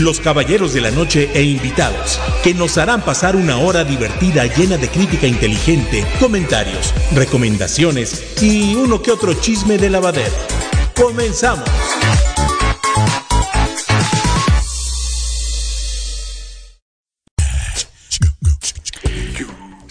los caballeros de la noche e invitados, que nos harán pasar una hora divertida llena de crítica inteligente, comentarios, recomendaciones y uno que otro chisme de lavadero. ¡Comenzamos!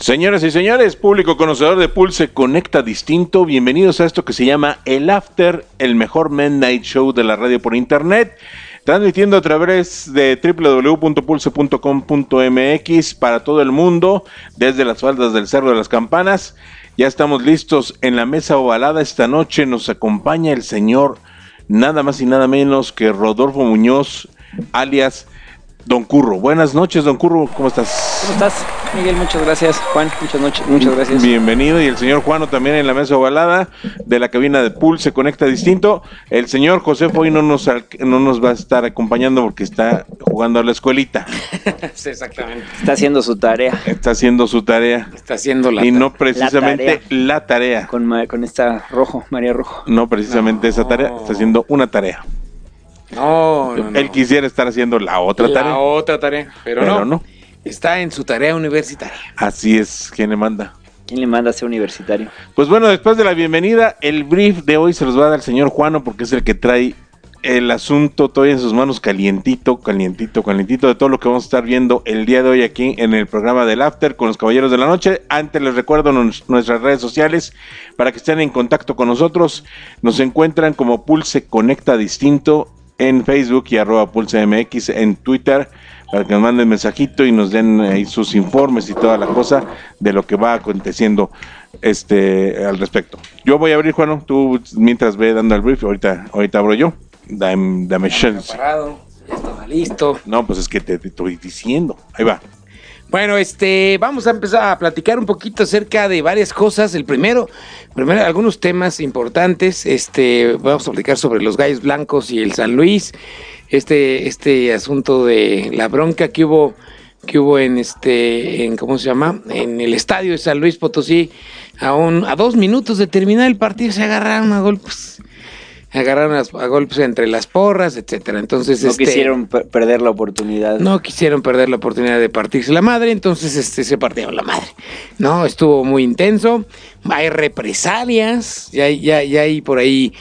Señoras y señores, público conocedor de Pulse Conecta Distinto, bienvenidos a esto que se llama El After, el mejor Midnight Show de la radio por internet, transmitiendo a través de www.pulse.com.mx para todo el mundo, desde las faldas del Cerro de las Campanas. Ya estamos listos en la mesa ovalada. Esta noche nos acompaña el señor nada más y nada menos que Rodolfo Muñoz, alias Don Curro. Buenas noches, Don Curro, ¿cómo estás? ¿Cómo estás, Miguel? Muchas gracias. Juan, muchas noches, muchas gracias. Bienvenido y el señor Juano también en la mesa ovalada de la cabina de Pulse Conecta Distinto. El señor José hoy no nos, no nos va a estar acompañando porque está jugando a la escuelita. Sí, exactamente. Está haciendo su tarea Está haciendo su tarea Está haciendo la. y no precisamente la tarea. con, con esta Rojo, María Rojo. No precisamente esa tarea, está haciendo una tarea. No, no, no. Él quisiera estar haciendo la otra la tarea. otra tarea. Pero, Pero no, no. Está en su tarea universitaria. Así es, ¿quién le manda? ¿Quién le manda a ser universitario? Pues bueno, después de la bienvenida, el brief de hoy se los va a dar el señor Juano porque es el que trae el asunto todavía en sus manos calientito, calientito, calientito de todo lo que vamos a estar viendo el día de hoy aquí en el programa del After con los Caballeros de la Noche. Antes les recuerdo nos- nuestras redes sociales para que estén en contacto con nosotros. Nos encuentran como Pulse Conecta Distinto en Facebook y arroba Pulse MX en Twitter para que nos manden mensajito y nos den ahí sus informes y toda la cosa de lo que va aconteciendo este al respecto. Yo voy a abrir, Juano, tú mientras ve dando el brief, ahorita, ahorita abro yo. Dame, dame. Preparado. Ya estaba listo. No, pues es que te, te estoy diciendo. Ahí va. Bueno, este, vamos a empezar a platicar un poquito acerca de varias cosas. El primero, primero algunos temas importantes. Este, vamos a platicar sobre los gallos blancos y el San Luis. Este, este asunto de la bronca que hubo, que hubo en este, en cómo se llama, en el estadio de San Luis Potosí, a un, a dos minutos de terminar el partido se agarraron a golpes, agarraron a, golpes entre las porras, etcétera. Entonces, No este, quisieron per- perder la oportunidad. no quisieron perder la oportunidad de partirse la madre, entonces este, se partieron la madre. No, estuvo muy intenso. Hay represalias, ya, hay- ya, ya hay por ahí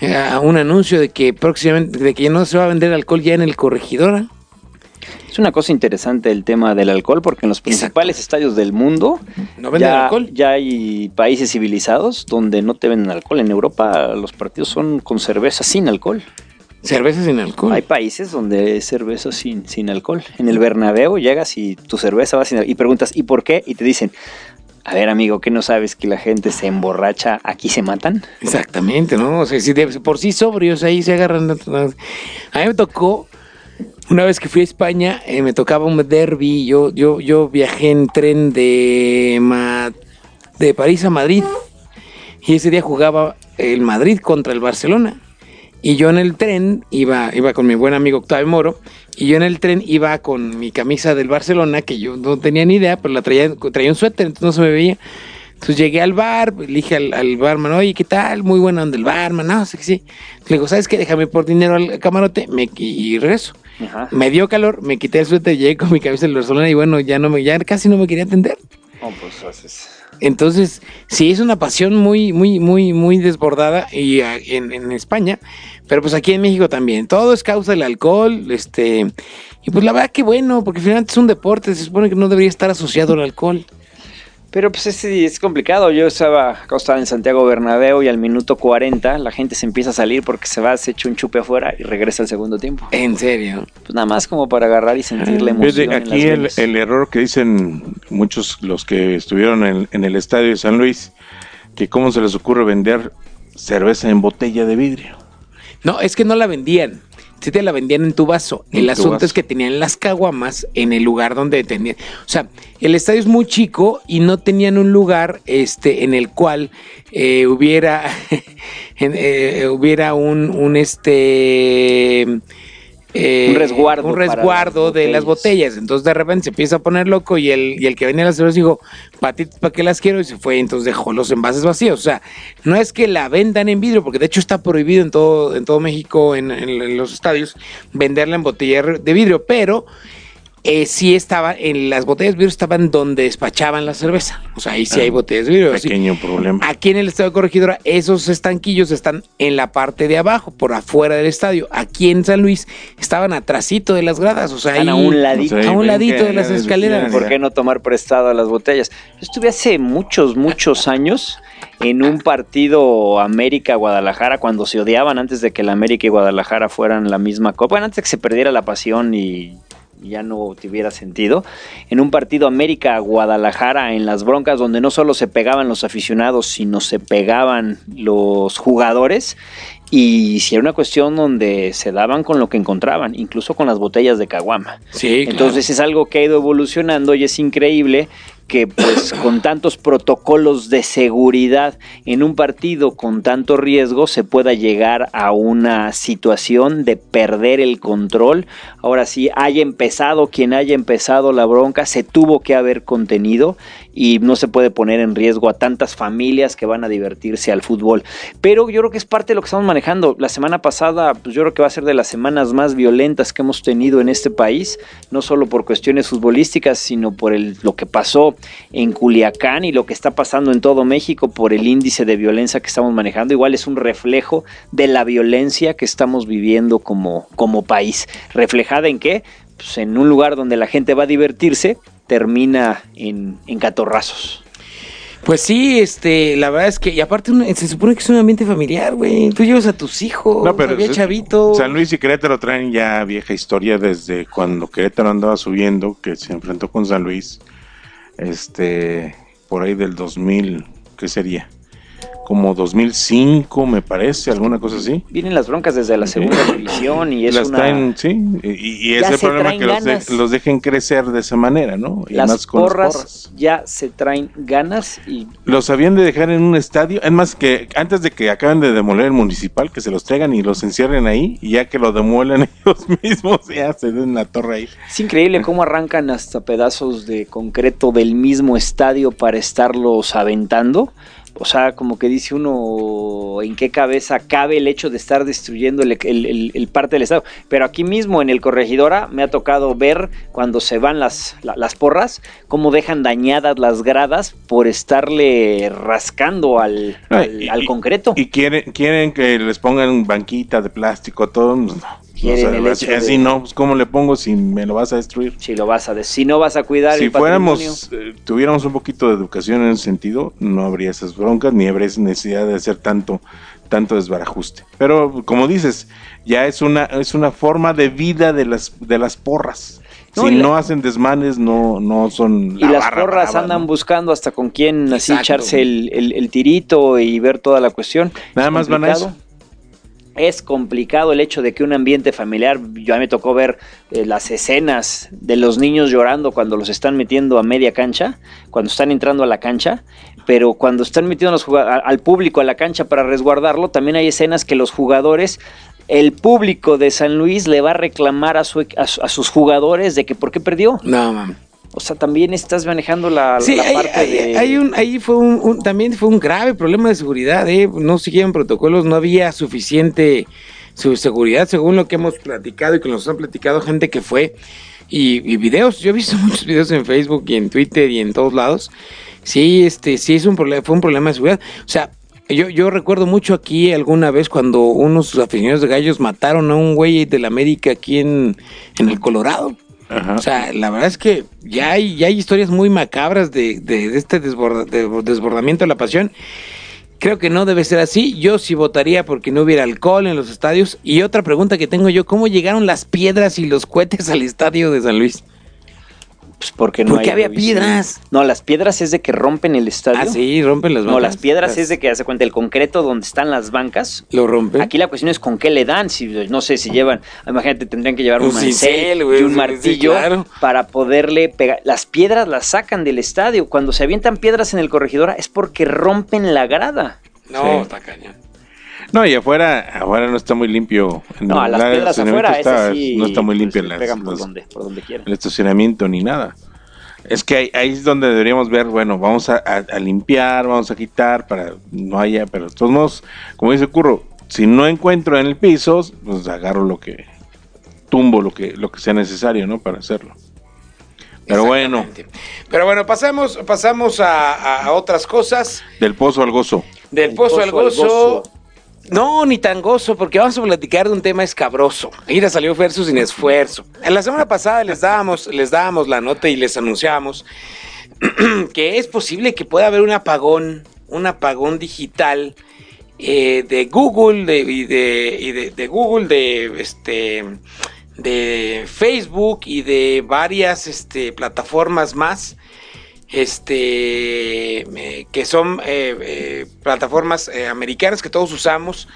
eh, un anuncio de que próximamente, de que no se va a vender alcohol ya en el corregidora. Es una cosa interesante el tema del alcohol porque en los principales estadios del mundo ¿No venden ya, alcohol? ya hay países civilizados donde no te venden alcohol. En Europa los partidos son con cerveza sin alcohol. Cerveza sin alcohol. Hay países donde es cerveza sin, sin alcohol. En el Bernabéu llegas y tu cerveza va sin alcohol. Y preguntas, ¿y por qué? Y te dicen, a ver amigo, ¿qué no sabes que la gente se emborracha? ¿Aquí se matan? Exactamente, ¿no? O sea, si de- por sí sobrios ahí se agarran. A mí me tocó, una vez que fui a España, eh, me tocaba un derby. Yo, yo, yo viajé en tren de, Ma- de París a Madrid. Y ese día jugaba el Madrid contra el Barcelona. Y yo en el tren iba, iba con mi buen amigo Octavio Moro. Y yo en el tren iba con mi camisa del Barcelona, que yo no tenía ni idea, pero la traía, traía un suéter, entonces no se me veía. Entonces llegué al bar, le dije al, al barman, oye, ¿qué tal? Muy buena onda el barman, no, sé que sí. Le digo, ¿sabes qué? Déjame por dinero al camarote me, y regreso. Ajá. Me dio calor, me quité el suéter, llegué con mi camisa del Barcelona y bueno, ya no me, ya casi no me quería atender. No, pues haces... Entonces, sí, es una pasión muy, muy, muy, muy desbordada y ah, en, en España, pero pues aquí en México también. Todo es causa del alcohol, este, y pues la verdad que bueno, porque finalmente es un deporte, se supone que no debería estar asociado al alcohol. Pero pues es, es complicado. Yo estaba acostado en Santiago Bernabéu y al minuto 40 la gente se empieza a salir porque se va, se echa un chupe afuera y regresa al segundo tiempo. En serio. Pues nada más como para agarrar y sentir la emoción. Fíjate, en aquí las el, el error que dicen muchos los que estuvieron en, en el estadio de San Luis, que cómo se les ocurre vender cerveza en botella de vidrio. No, es que no la vendían. Sí te la vendían en tu vaso. El tu asunto vaso. es que tenían las caguamas en el lugar donde tenían. O sea, el estadio es muy chico y no tenían un lugar este, en el cual eh, hubiera, en- eh, hubiera un, un este. Eh, Un resguardo un para resguardo las de las botellas. botellas. Entonces de repente se empieza a poner loco y el, y el que venía a las cervezas dijo, patitas, ¿para qué las quiero? Y se fue, entonces dejó los envases vacíos. O sea, no es que la vendan en vidrio, porque de hecho está prohibido en todo, en todo México, en, en- en los estadios, venderla en botella de vidrio, pero eh, sí estaba, en las botellas de vidrio estaban donde despachaban la cerveza. O sea, ahí sí hay botellas de vidrio. sí. Pequeño problema. Aquí en el estadio de Corregidora, esos estanquillos están en la parte de abajo, por afuera del estadio. Aquí en San Luis estaban atrasito de las gradas, o sea, ahí, a un ladito. O sea, a un ven ladito que de las escaleras. ¿Por qué no tomar prestado las botellas? Yo estuve hace muchos, muchos años en un partido América-Guadalajara cuando se odiaban antes de que la América y Guadalajara fueran la misma copa. Bueno, antes de que se perdiera la pasión y ya no tuviera sentido. En un partido América-Guadalajara en las broncas donde no solo se pegaban los aficionados, sino se pegaban los jugadores. Y si era una cuestión donde se daban con lo que encontraban, incluso con las botellas de caguama. Sí, claro. Entonces es algo que ha ido evolucionando y es increíble que pues con tantos protocolos de seguridad en un partido con tanto riesgo se pueda llegar a una situación de perder el control. Ahora sí, haya empezado quien haya empezado la bronca, se tuvo que haber contenido y no se puede poner en riesgo a tantas familias que van a divertirse al fútbol. Pero yo creo que es parte de lo que estamos manejando. La semana pasada, pues yo creo que va a ser de las semanas más violentas que hemos tenido en este país, no solo por cuestiones futbolísticas, sino por el, lo que pasó en Culiacán y lo que está pasando en todo México por el índice de violencia que estamos manejando. Igual es un reflejo de la violencia que estamos viviendo como, como país. ¿Reflejada en qué? Pues en un lugar donde la gente va a divertirse, termina en, en catorrazos. Pues sí, este, la verdad es que, y aparte se supone que es un ambiente familiar, güey. Tú llevas a tus hijos, No, pero había es- chavito. San Luis y Querétaro traen ya vieja historia desde cuando Querétaro andaba subiendo, que se enfrentó con San Luis, este, por ahí del 2000, ¿qué sería? Como 2005, me parece, alguna cosa así. Vienen las broncas desde la segunda división y es Las una... traen, sí, y, y es el problema que los, de- los dejen crecer de esa manera, ¿no? Y las más con porras, ya se traen ganas y Los habían de dejar en un estadio, es más que antes de que acaben de demoler el municipal, que se los traigan y los encierren ahí, y ya que lo demuelen ellos mismos, ya se den la torre ahí. es increíble cómo arrancan hasta pedazos de concreto del mismo estadio para estarlos aventando. O sea, como que dice uno en qué cabeza cabe el hecho de estar destruyendo el, el- el- el parte del estado. Pero aquí mismo en el corregidora me ha tocado ver cuando se van las, la- las porras, cómo dejan dañadas las gradas por estarle rascando al, al- y- al y- concreto. Y quieren, quieren que les pongan banquita de plástico, todo. no. Quieren O sea, el así, hecho de- así no, pues ¿cómo le pongo si me lo vas a destruir? Si lo vas a de- si no vas a cuidar Si el patrimonio. fuéramos, eh, tuviéramos un poquito de educación en ese sentido, no habría esas broncas, ni habría esa necesidad de hacer tanto, tanto desbarajuste. Pero como dices, ya es una, es una forma de vida de las, de las porras. No, si la- no hacen desmanes, no, no son Y la las barra porras andan ¿no? buscando hasta con quién así echarse el, el- el tirito y ver toda la cuestión. Nada Es más van a complicado. Es complicado el hecho de que un ambiente familiar, yo a mí me tocó ver eh, las escenas de los niños llorando cuando los están metiendo a media cancha, cuando están entrando a la cancha, pero cuando están metiendo los al público a la cancha para resguardarlo, también hay escenas que los jugadores el público de San Luis le va a reclamar a, su, a, a sus jugadores de que por qué perdió. No, mames. O sea, también estás manejando la, Sí, la hay, parte hay- de... hay un, ahí fue un, un- también fue un grave problema de seguridad, ¿eh? no siguieron protocolos, no había suficiente su seguridad, según lo que hemos platicado y que nos han platicado gente que fue, y, y videos, yo he visto muchos videos en Facebook y en Twitter y en todos lados, sí, este, sí es un problema, fue un problema de seguridad, o sea, yo, yo recuerdo mucho aquí alguna vez cuando unos aficionados de gallos mataron a un güey del América aquí en, en el Colorado. O sea, la verdad es que ya hay, ya hay historias muy macabras de, de- este desborda- de- desbordamiento de la pasión. Creo que no debe ser así. Yo sí votaría porque no hubiera alcohol en los estadios. Y otra pregunta que tengo yo, ¿cómo llegaron las piedras y los cohetes al estadio de San Luis? Pues porque no Porque hay había piedras. No, las piedras es de que rompen el estadio. Ah, sí, rompen las No, bancas. las piedras es de que hace cuenta el concreto donde están las bancas. Lo rompen. Aquí la cuestión es con qué le dan, si no sé si llevan, imagínate tendrían que llevar un, cincel, güey, y un sí, martillo claro. para poderle pegar. Las piedras las sacan del estadio. Cuando se avientan piedras en el corregidora es porque rompen la grada. No, Sí. está cañón. No, y afuera, afuera no está muy limpio. No, a las piedras afuera, está- sí, no está muy pues, limpio le las- pegan por las- donde, por donde quieran. el estacionamiento ni nada. Es que ahí, ahí es donde deberíamos ver, bueno, vamos a, a- a limpiar, vamos a quitar para no haya, pero de todos modos, como dice Curro, si no encuentro en el piso, pues agarro lo que, tumbo lo que, lo que sea necesario, ¿no? Para hacerlo. Pero bueno. Pero bueno, pasamos, pasamos a, a- otras cosas. del pozo al gozo. Del El pozo, al pozo al gozo. No, ni tan gozo, porque vamos a platicar de un tema escabroso. Ira salió versus sin esfuerzo. En la semana pasada les dábamos, les la nota y les anunciábamos que es posible que pueda haber un apagón, un apagón digital eh, de Google de, y, de, y de- Google, de este de Facebook y de varias este, plataformas más este eh, que son eh, eh, plataformas americanas que todos usamos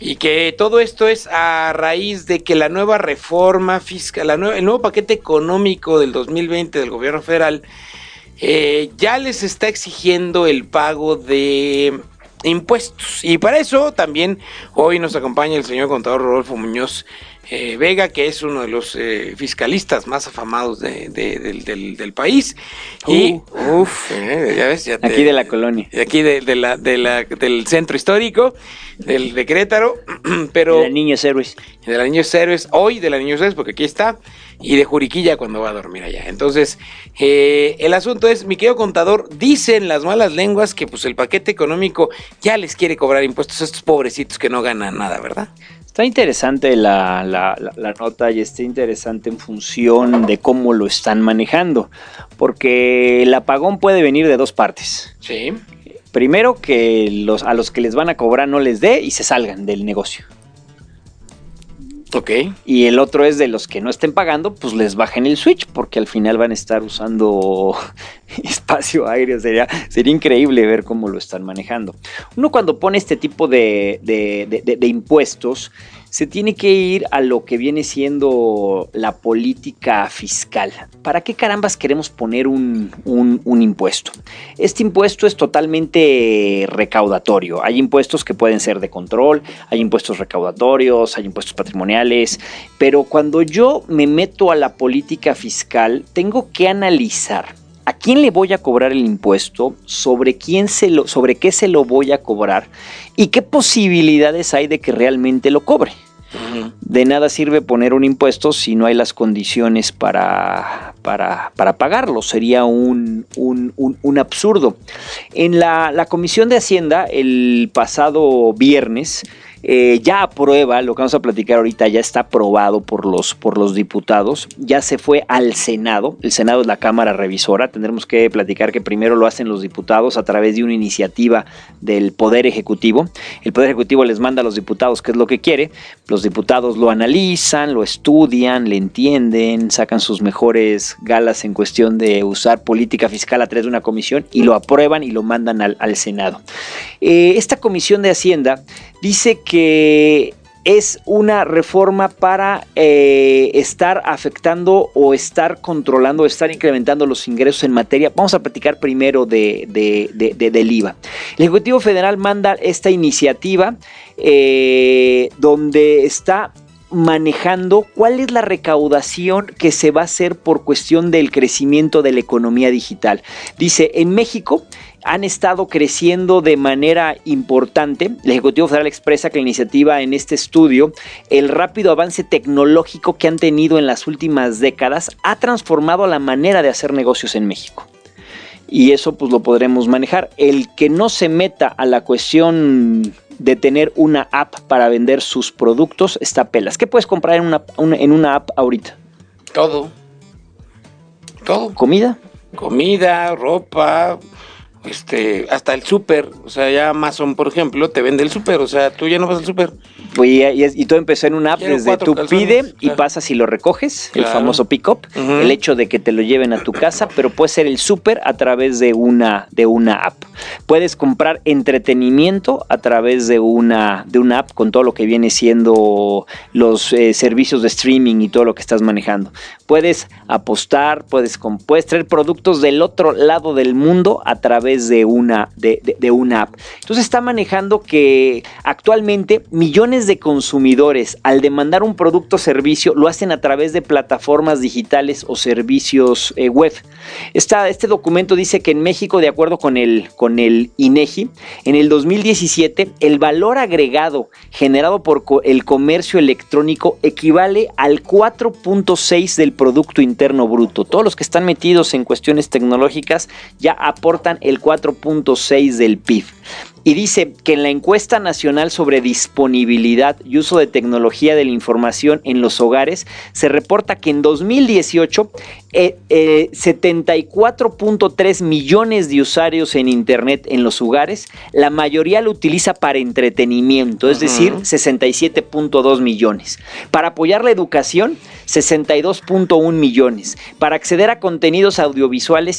y que todo esto es a raíz de que la nueva reforma fiscal, el nuevo paquete económico del 2020 del gobierno federal ya les está exigiendo el pago de impuestos. Y para eso también hoy nos acompaña el señor contador Rodolfo Muñoz eh, Vega, que es uno de los eh, fiscalistas más afamados de- de- del, del- del país. Y, uff, eh, ya ves, ya te- Aquí de la colonia. aquí de, de la, de la- del centro histórico, del de Querétaro, pero De niños héroes. de la Niños Héroes, hoy de la Niños Héroes, porque aquí está, y de Juriquilla cuando va a dormir allá. Entonces, eh, el asunto es, mi querido contador, dicen las malas lenguas que pues el paquete económico ya les quiere cobrar impuestos a estos pobrecitos que no ganan nada, ¿verdad? Está interesante la, la- la- la nota y está interesante en función de cómo lo están manejando, porque el apagón puede venir de dos partes. Sí. Primero, que los, a los que les van a cobrar no les dé y se salgan del negocio. Ok. Y el otro es de los que no estén pagando, pues les bajen el switch, porque al final van a estar usando espacio aéreo. Sería, sería increíble ver cómo lo están manejando. Uno cuando pone este tipo de, de- impuestos, se tiene que ir a lo que viene siendo la política fiscal. ¿Para qué carambas queremos poner un, un- un impuesto? Este impuesto es totalmente recaudatorio. Hay impuestos que pueden ser de control, hay impuestos recaudatorios, hay impuestos patrimoniales, pero cuando yo me meto a la política fiscal, tengo que analizar quién le voy a cobrar el impuesto, sobre quién se lo, sobre qué se lo voy a cobrar y qué posibilidades hay de que realmente lo cobre. De nada sirve poner un impuesto si no hay las condiciones para, para, para pagarlo. Sería un, un- un- un absurdo. En la, la Comisión de Hacienda, el pasado viernes, eh, ya aprueba, lo que vamos a platicar ahorita ya está aprobado por los, por los diputados, ya se fue al Senado, el Senado es la Cámara Revisora, tendremos que platicar que primero lo hacen los diputados a través de una iniciativa del Poder Ejecutivo, el Poder Ejecutivo les manda a los diputados qué es lo que quiere, los diputados lo analizan, lo estudian, le entienden, sacan sus mejores galas en cuestión de usar política fiscal a través de una comisión y lo aprueban y lo mandan al, al Senado. Eh, esta comisión de Hacienda dice que es una reforma para eh, estar afectando o estar controlando, estar incrementando los ingresos en materia. Vamos a platicar primero de, de- de- de- del IVA. El Ejecutivo Federal manda esta iniciativa eh, donde está manejando cuál es la recaudación que se va a hacer por cuestión del crecimiento de la economía digital. Dice, en México han estado creciendo de manera importante. El Ejecutivo Federal expresa que la iniciativa en este estudio, el rápido avance tecnológico que han tenido en las últimas décadas, ha transformado la manera de hacer negocios en México. Y eso pues lo podremos manejar. El que no se meta a la cuestión de tener una app para vender sus productos está pelas. ¿Qué puedes comprar en una, una- en una app ahorita? Todo. Todo. ¿Comida? Comida, ropa, este, hasta el súper, o sea, ya Amazon, por ejemplo, te vende el súper, o sea, tú ya no vas al súper. Pues, y, y todo empezó en una app Quiero desde tú calzones, pide y pasas y lo recoges, el famoso pick-up, el hecho de que te lo lleven a tu casa, pero puede ser el súper a través de una, de una app. Puedes comprar entretenimiento a través de una, de una app con todo lo que viene siendo los eh, servicios de streaming y todo lo que estás manejando. Puedes apostar, puedes, puedes traer productos del otro lado del mundo a través de una, de, una app. Entonces está manejando que actualmente millones de consumidores al demandar un producto o servicio lo hacen a través de plataformas digitales o servicios eh, web. Esta- este documento dice que en México, de acuerdo con el, con el INEGI, en el 2017 el valor agregado generado por el comercio electrónico equivale al 4.6 del Producto Interno Bruto. Todos los que están metidos en cuestiones tecnológicas ya aportan el 4.6 del PIB. Y dice que en la encuesta nacional sobre disponibilidad y uso de tecnología de la información en los hogares se reporta que en 2018 eh, eh, 74.3 millones de usuarios en Internet en los hogares, la mayoría lo utiliza para entretenimiento, es decir, 67.2 millones. Para apoyar la educación, 62.1 millones. Para acceder a contenidos audiovisuales,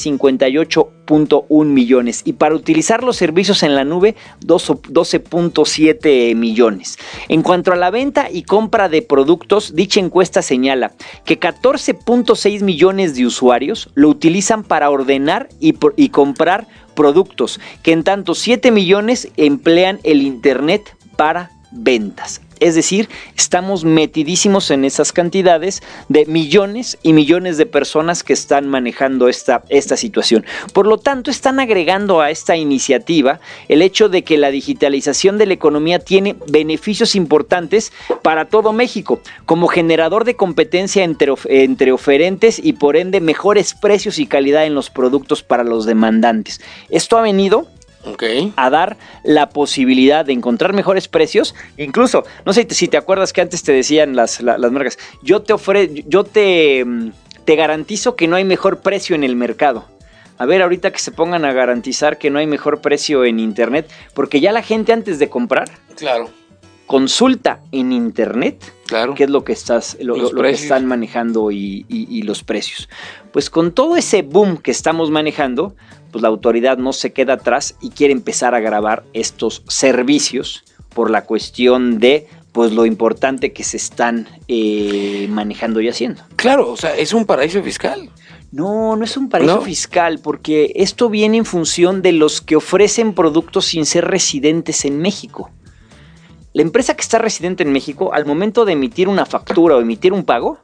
58.1 millones. Y para utilizar los servicios en la nube, 12 12.7 millones. En cuanto a la venta y compra de productos, dicha encuesta señala que 14.6 millones de usuarios lo utilizan para ordenar y, y comprar productos, que en tanto 7 millones emplean el Internet para ventas. Es decir, estamos metidísimos en esas cantidades de millones y millones de personas que están manejando esta, esta situación. Por lo tanto, están agregando a esta iniciativa el hecho de que la digitalización de la economía tiene beneficios importantes para todo México, como generador de competencia entre, entre oferentes y por ende mejores precios y calidad en los productos para los demandantes. Esto ha venido A dar la posibilidad de encontrar mejores precios. Incluso, no sé si te acuerdas que antes te decían las, la- las marcas, yo te ofre, yo te, mm, te garantizo que no hay mejor precio en el mercado. A ver, ahorita que se pongan a garantizar que no hay mejor precio en internet, porque ya la gente antes de comprar Claro, consulta en internet claro. qué es lo que estás lo, que están manejando y, y- y los precios. Pues con todo ese boom que estamos manejando, pues la autoridad no se queda atrás y quiere empezar a grabar estos servicios por la cuestión de pues lo importante que se están eh, manejando y haciendo. Claro, o sea, es un paraíso fiscal. No, no es un paraíso ¿No? fiscal, porque esto viene en función de los que ofrecen productos sin ser residentes en México. La empresa que está residente en México, al momento de emitir una factura o emitir un pago,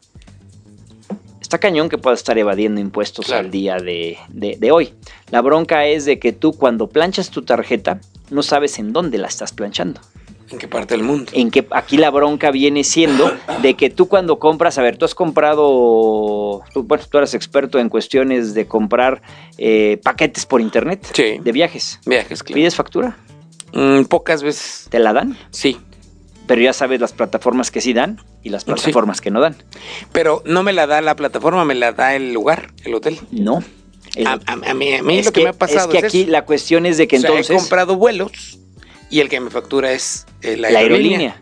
está cañón que pueda estar evadiendo impuestos Claro. al día de, de- de hoy. La bronca es de que tú cuando planchas tu tarjeta, no sabes en dónde la estás planchando. ¿En qué parte del mundo? En que aquí la bronca viene siendo de que tú cuando compras, a ver, tú has comprado, tú, bueno, tú eres experto en cuestiones de comprar eh, paquetes por internet Sí. de viajes. Viajes, claro. ¿Pides factura? Mm, pocas veces. ¿Te la dan? Sí. Pero ya sabes las plataformas que sí dan y las plataformas que no dan. Pero no me la da la plataforma, me la da el lugar, el hotel. No. El- A, a- a mí, a mí es lo que, me ha pasado es que es aquí eso. la cuestión es de que O sea, entonces he comprado vuelos y el que me factura es eh, la, la aerolínea. aerolínea.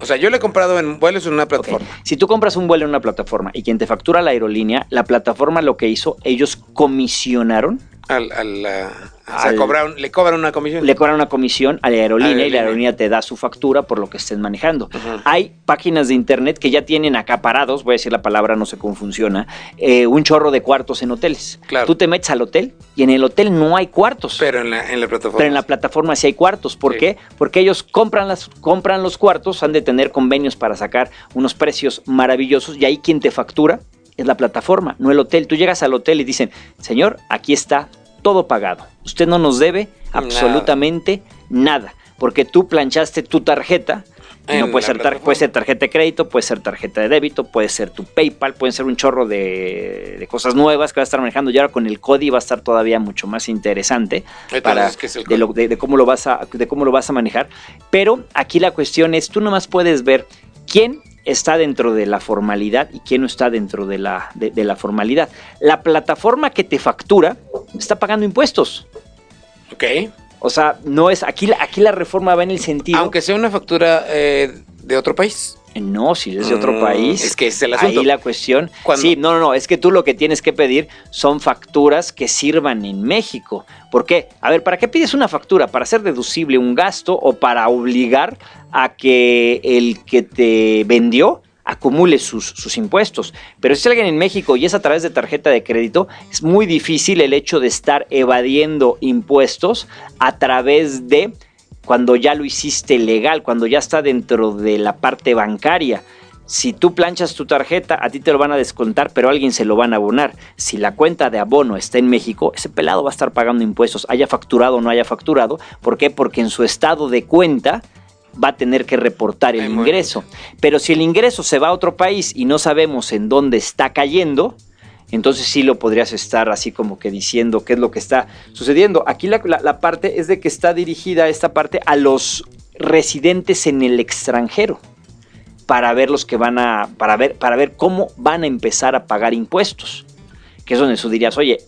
O sea, yo le he comprado en vuelos en una plataforma. Si tú compras un vuelo en una plataforma y quien te factura la aerolínea, la plataforma lo que hizo, ellos comisionaron Al, al, o sea, Al- le cobran una comisión. le cobran una comisión a la aerolínea, y la Aerolínea. te da su factura por lo que estés manejando. Hay páginas de internet que ya tienen acaparados, voy a decir la palabra, no sé cómo funciona, eh, un chorro de cuartos en hoteles. Claro. Tú te metes al hotel y en el hotel no hay cuartos. Pero en la, en la plataforma. Pero en la plataforma sí hay cuartos. ¿Por Sí. qué? Porque ellos compran, las, compran los cuartos, han de tener convenios para sacar unos precios maravillosos y ahí quien te factura es la plataforma, no el hotel. Tú llegas al hotel y dicen, señor, aquí está todo pagado. Usted no nos debe absolutamente nada, porque tú planchaste tu tarjeta. y no puede ser, tar- plataforma. puede ser tarjeta de crédito, puede ser tarjeta de débito, puede ser tu PayPal, pueden ser un chorro de, de cosas nuevas que vas a estar manejando. Y ahora con el CODI va a estar todavía mucho más interesante Entonces, para ¿qué es el de, lo- de- de cómo lo vas a de cómo lo vas a manejar. Pero aquí la cuestión es, tú nomás puedes ver quién está dentro de la formalidad y quién no está dentro de la, de, de la formalidad. La plataforma que te factura está pagando impuestos. Ok. O sea, no es. Aquí, la- aquí la reforma va en el sentido. Aunque sea una factura eh, de otro país. No, si es de otro Mm, país. es que es el asunto. Ahí la cuestión. Sí, no, no, no. Es que tú lo que tienes que pedir son facturas que sirvan en México. ¿Por qué? A ver, ¿para qué pides una factura? ¿Para hacer deducible un gasto o para obligar a que el que te vendió acumule sus, sus impuestos? Pero si es alguien en México y es a través de tarjeta de crédito, es muy difícil el hecho de estar evadiendo impuestos a través de cuando ya lo hiciste legal, cuando ya está dentro de la parte bancaria. Si tú planchas tu tarjeta, a ti te lo van a descontar, pero a alguien se lo van a abonar. Si la cuenta de abono está en México, ese pelado va a estar pagando impuestos, haya facturado o no haya facturado. ¿Por qué? Porque en su estado de cuenta va a tener que reportar el Ay, ingreso. Pero si el ingreso se va a otro país y no sabemos en dónde está cayendo, entonces sí lo podrías estar así como que diciendo qué es lo que está sucediendo. Aquí la, la- parte es de que está dirigida esta parte a los residentes en el extranjero para ver los que van a para ver para ver cómo van a empezar a pagar impuestos. Que es donde tú dirías, oye,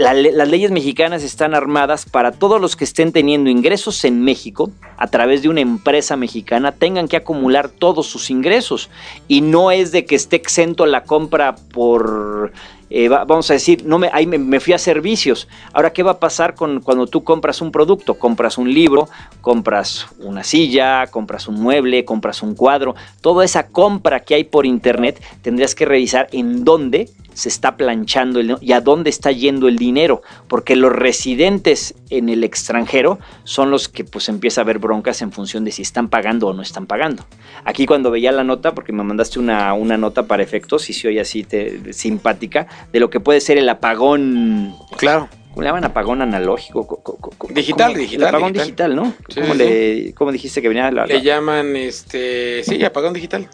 las leyes mexicanas están armadas para todos los que estén teniendo ingresos en México a través de una empresa mexicana tengan que acumular todos sus ingresos. Y no es de que esté exento la compra por eh, va- vamos a decir no me ahí me, me fui a servicios. Ahora qué va a pasar con cuando tú compras un producto compras un libro compras una silla compras un mueble compras un cuadro. Toda esa compra que hay por internet tendrías que revisar en dónde se está planchando el, y a dónde está yendo el dinero, porque los residentes en el extranjero son los que pues empieza a haber broncas en función de si están pagando o no están pagando. Aquí cuando veía la nota, porque me mandaste una, una nota para efectos, y se oye así te- simpática, de lo que puede ser el apagón, Claro. ¿Cómo le llaman? Apagón analógico. Co- co- co- co- Digital, ¿cómo? digital, El apagón digital. digital, ¿no? Sí, ¿Cómo, sí, le- cómo dijiste que venía la, la- Le llaman, este, sí, apagón digital.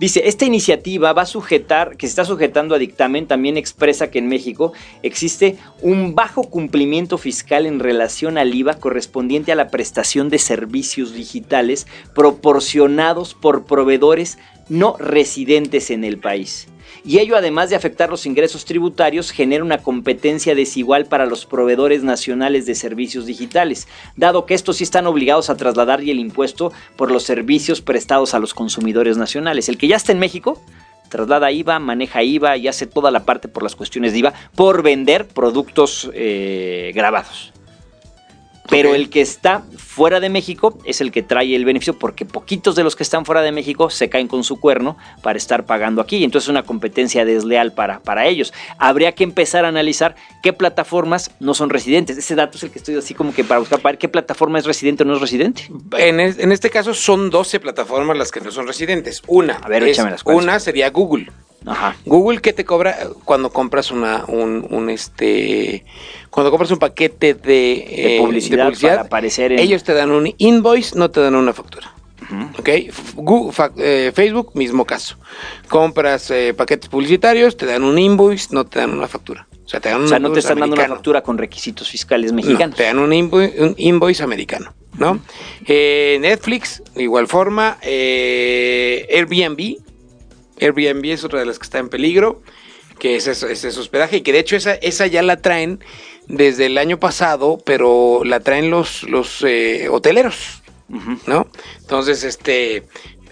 Dice, esta iniciativa va a sujetar, que se está sujetando a dictamen, también expresa que en México existe un bajo cumplimiento fiscal en relación al IVA correspondiente a la prestación de servicios digitales proporcionados por proveedores no residentes en el país. Y ello, además de afectar los ingresos tributarios, genera una competencia desigual para los proveedores nacionales de servicios digitales, dado que estos sí están obligados a trasladar el impuesto por los servicios prestados a los consumidores nacionales. El que ya está en México traslada IVA, maneja IVA y hace toda la parte por las cuestiones de IVA por vender productos eh, grabados. Pero el que está fuera de México es el que trae el beneficio porque poquitos de los que están fuera de México se caen con su cuerno para estar pagando aquí. Entonces es una competencia desleal para, para ellos. Habría que empezar a analizar qué plataformas no son residentes. Ese dato es el que estoy así como que para buscar para ver qué plataforma es residente o no es residente. En, es- en este caso son 12 plataformas las que no son residentes. Una, A ver, es- ¿cuáles una sería Google. Ajá. Google, ¿qué te cobra cuando compras una, un, un, este, cuando compras un paquete de, De eh, publicidad, para aparecer en... Ellos te dan un invoice, no te dan una factura. ¿Ok? Fa- eh, Facebook, mismo caso. Compras eh, paquetes publicitarios, te dan un invoice, no te dan una factura. O sea, te dan O sea, no te están dando una factura con requisitos fiscales No, mexicanos. te dan un invoice, un invoice americano, ¿no? Eh, Netflix, de igual forma. Airbnb. Airbnb es otra de las que está en peligro, que es, es ese hospedaje, y que de hecho esa, esa ya la traen desde el año pasado, pero la traen los, los eh, hoteleros. ¿no? Entonces, este...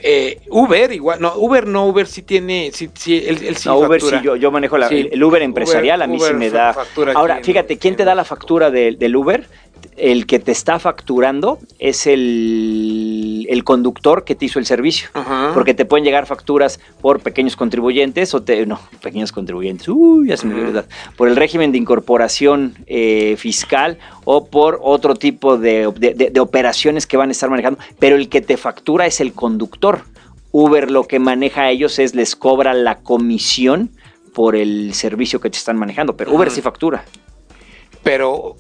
eh, Uber, igual, no, Uber no, Uber sí tiene, sí, sí, él, él sí no, Uber factura. sí, yo, yo manejo la- Sí. el, Uber empresarial, a mí Uber sí me da. Ahora, fíjate, ¿quién te da la factura del- del Uber? El que te está facturando es el, el conductor que te hizo el servicio. Ajá. Porque te pueden llegar facturas por pequeños contribuyentes o te, no, pequeños contribuyentes, uy, ya se me la edad, por el régimen de incorporación eh, fiscal o por otro tipo de, de- de- de operaciones que van a estar manejando, pero el que te factura es el conductor. Uber lo que maneja a ellos es les cobra la comisión por el servicio que te están manejando, pero Uber sí factura. Pero,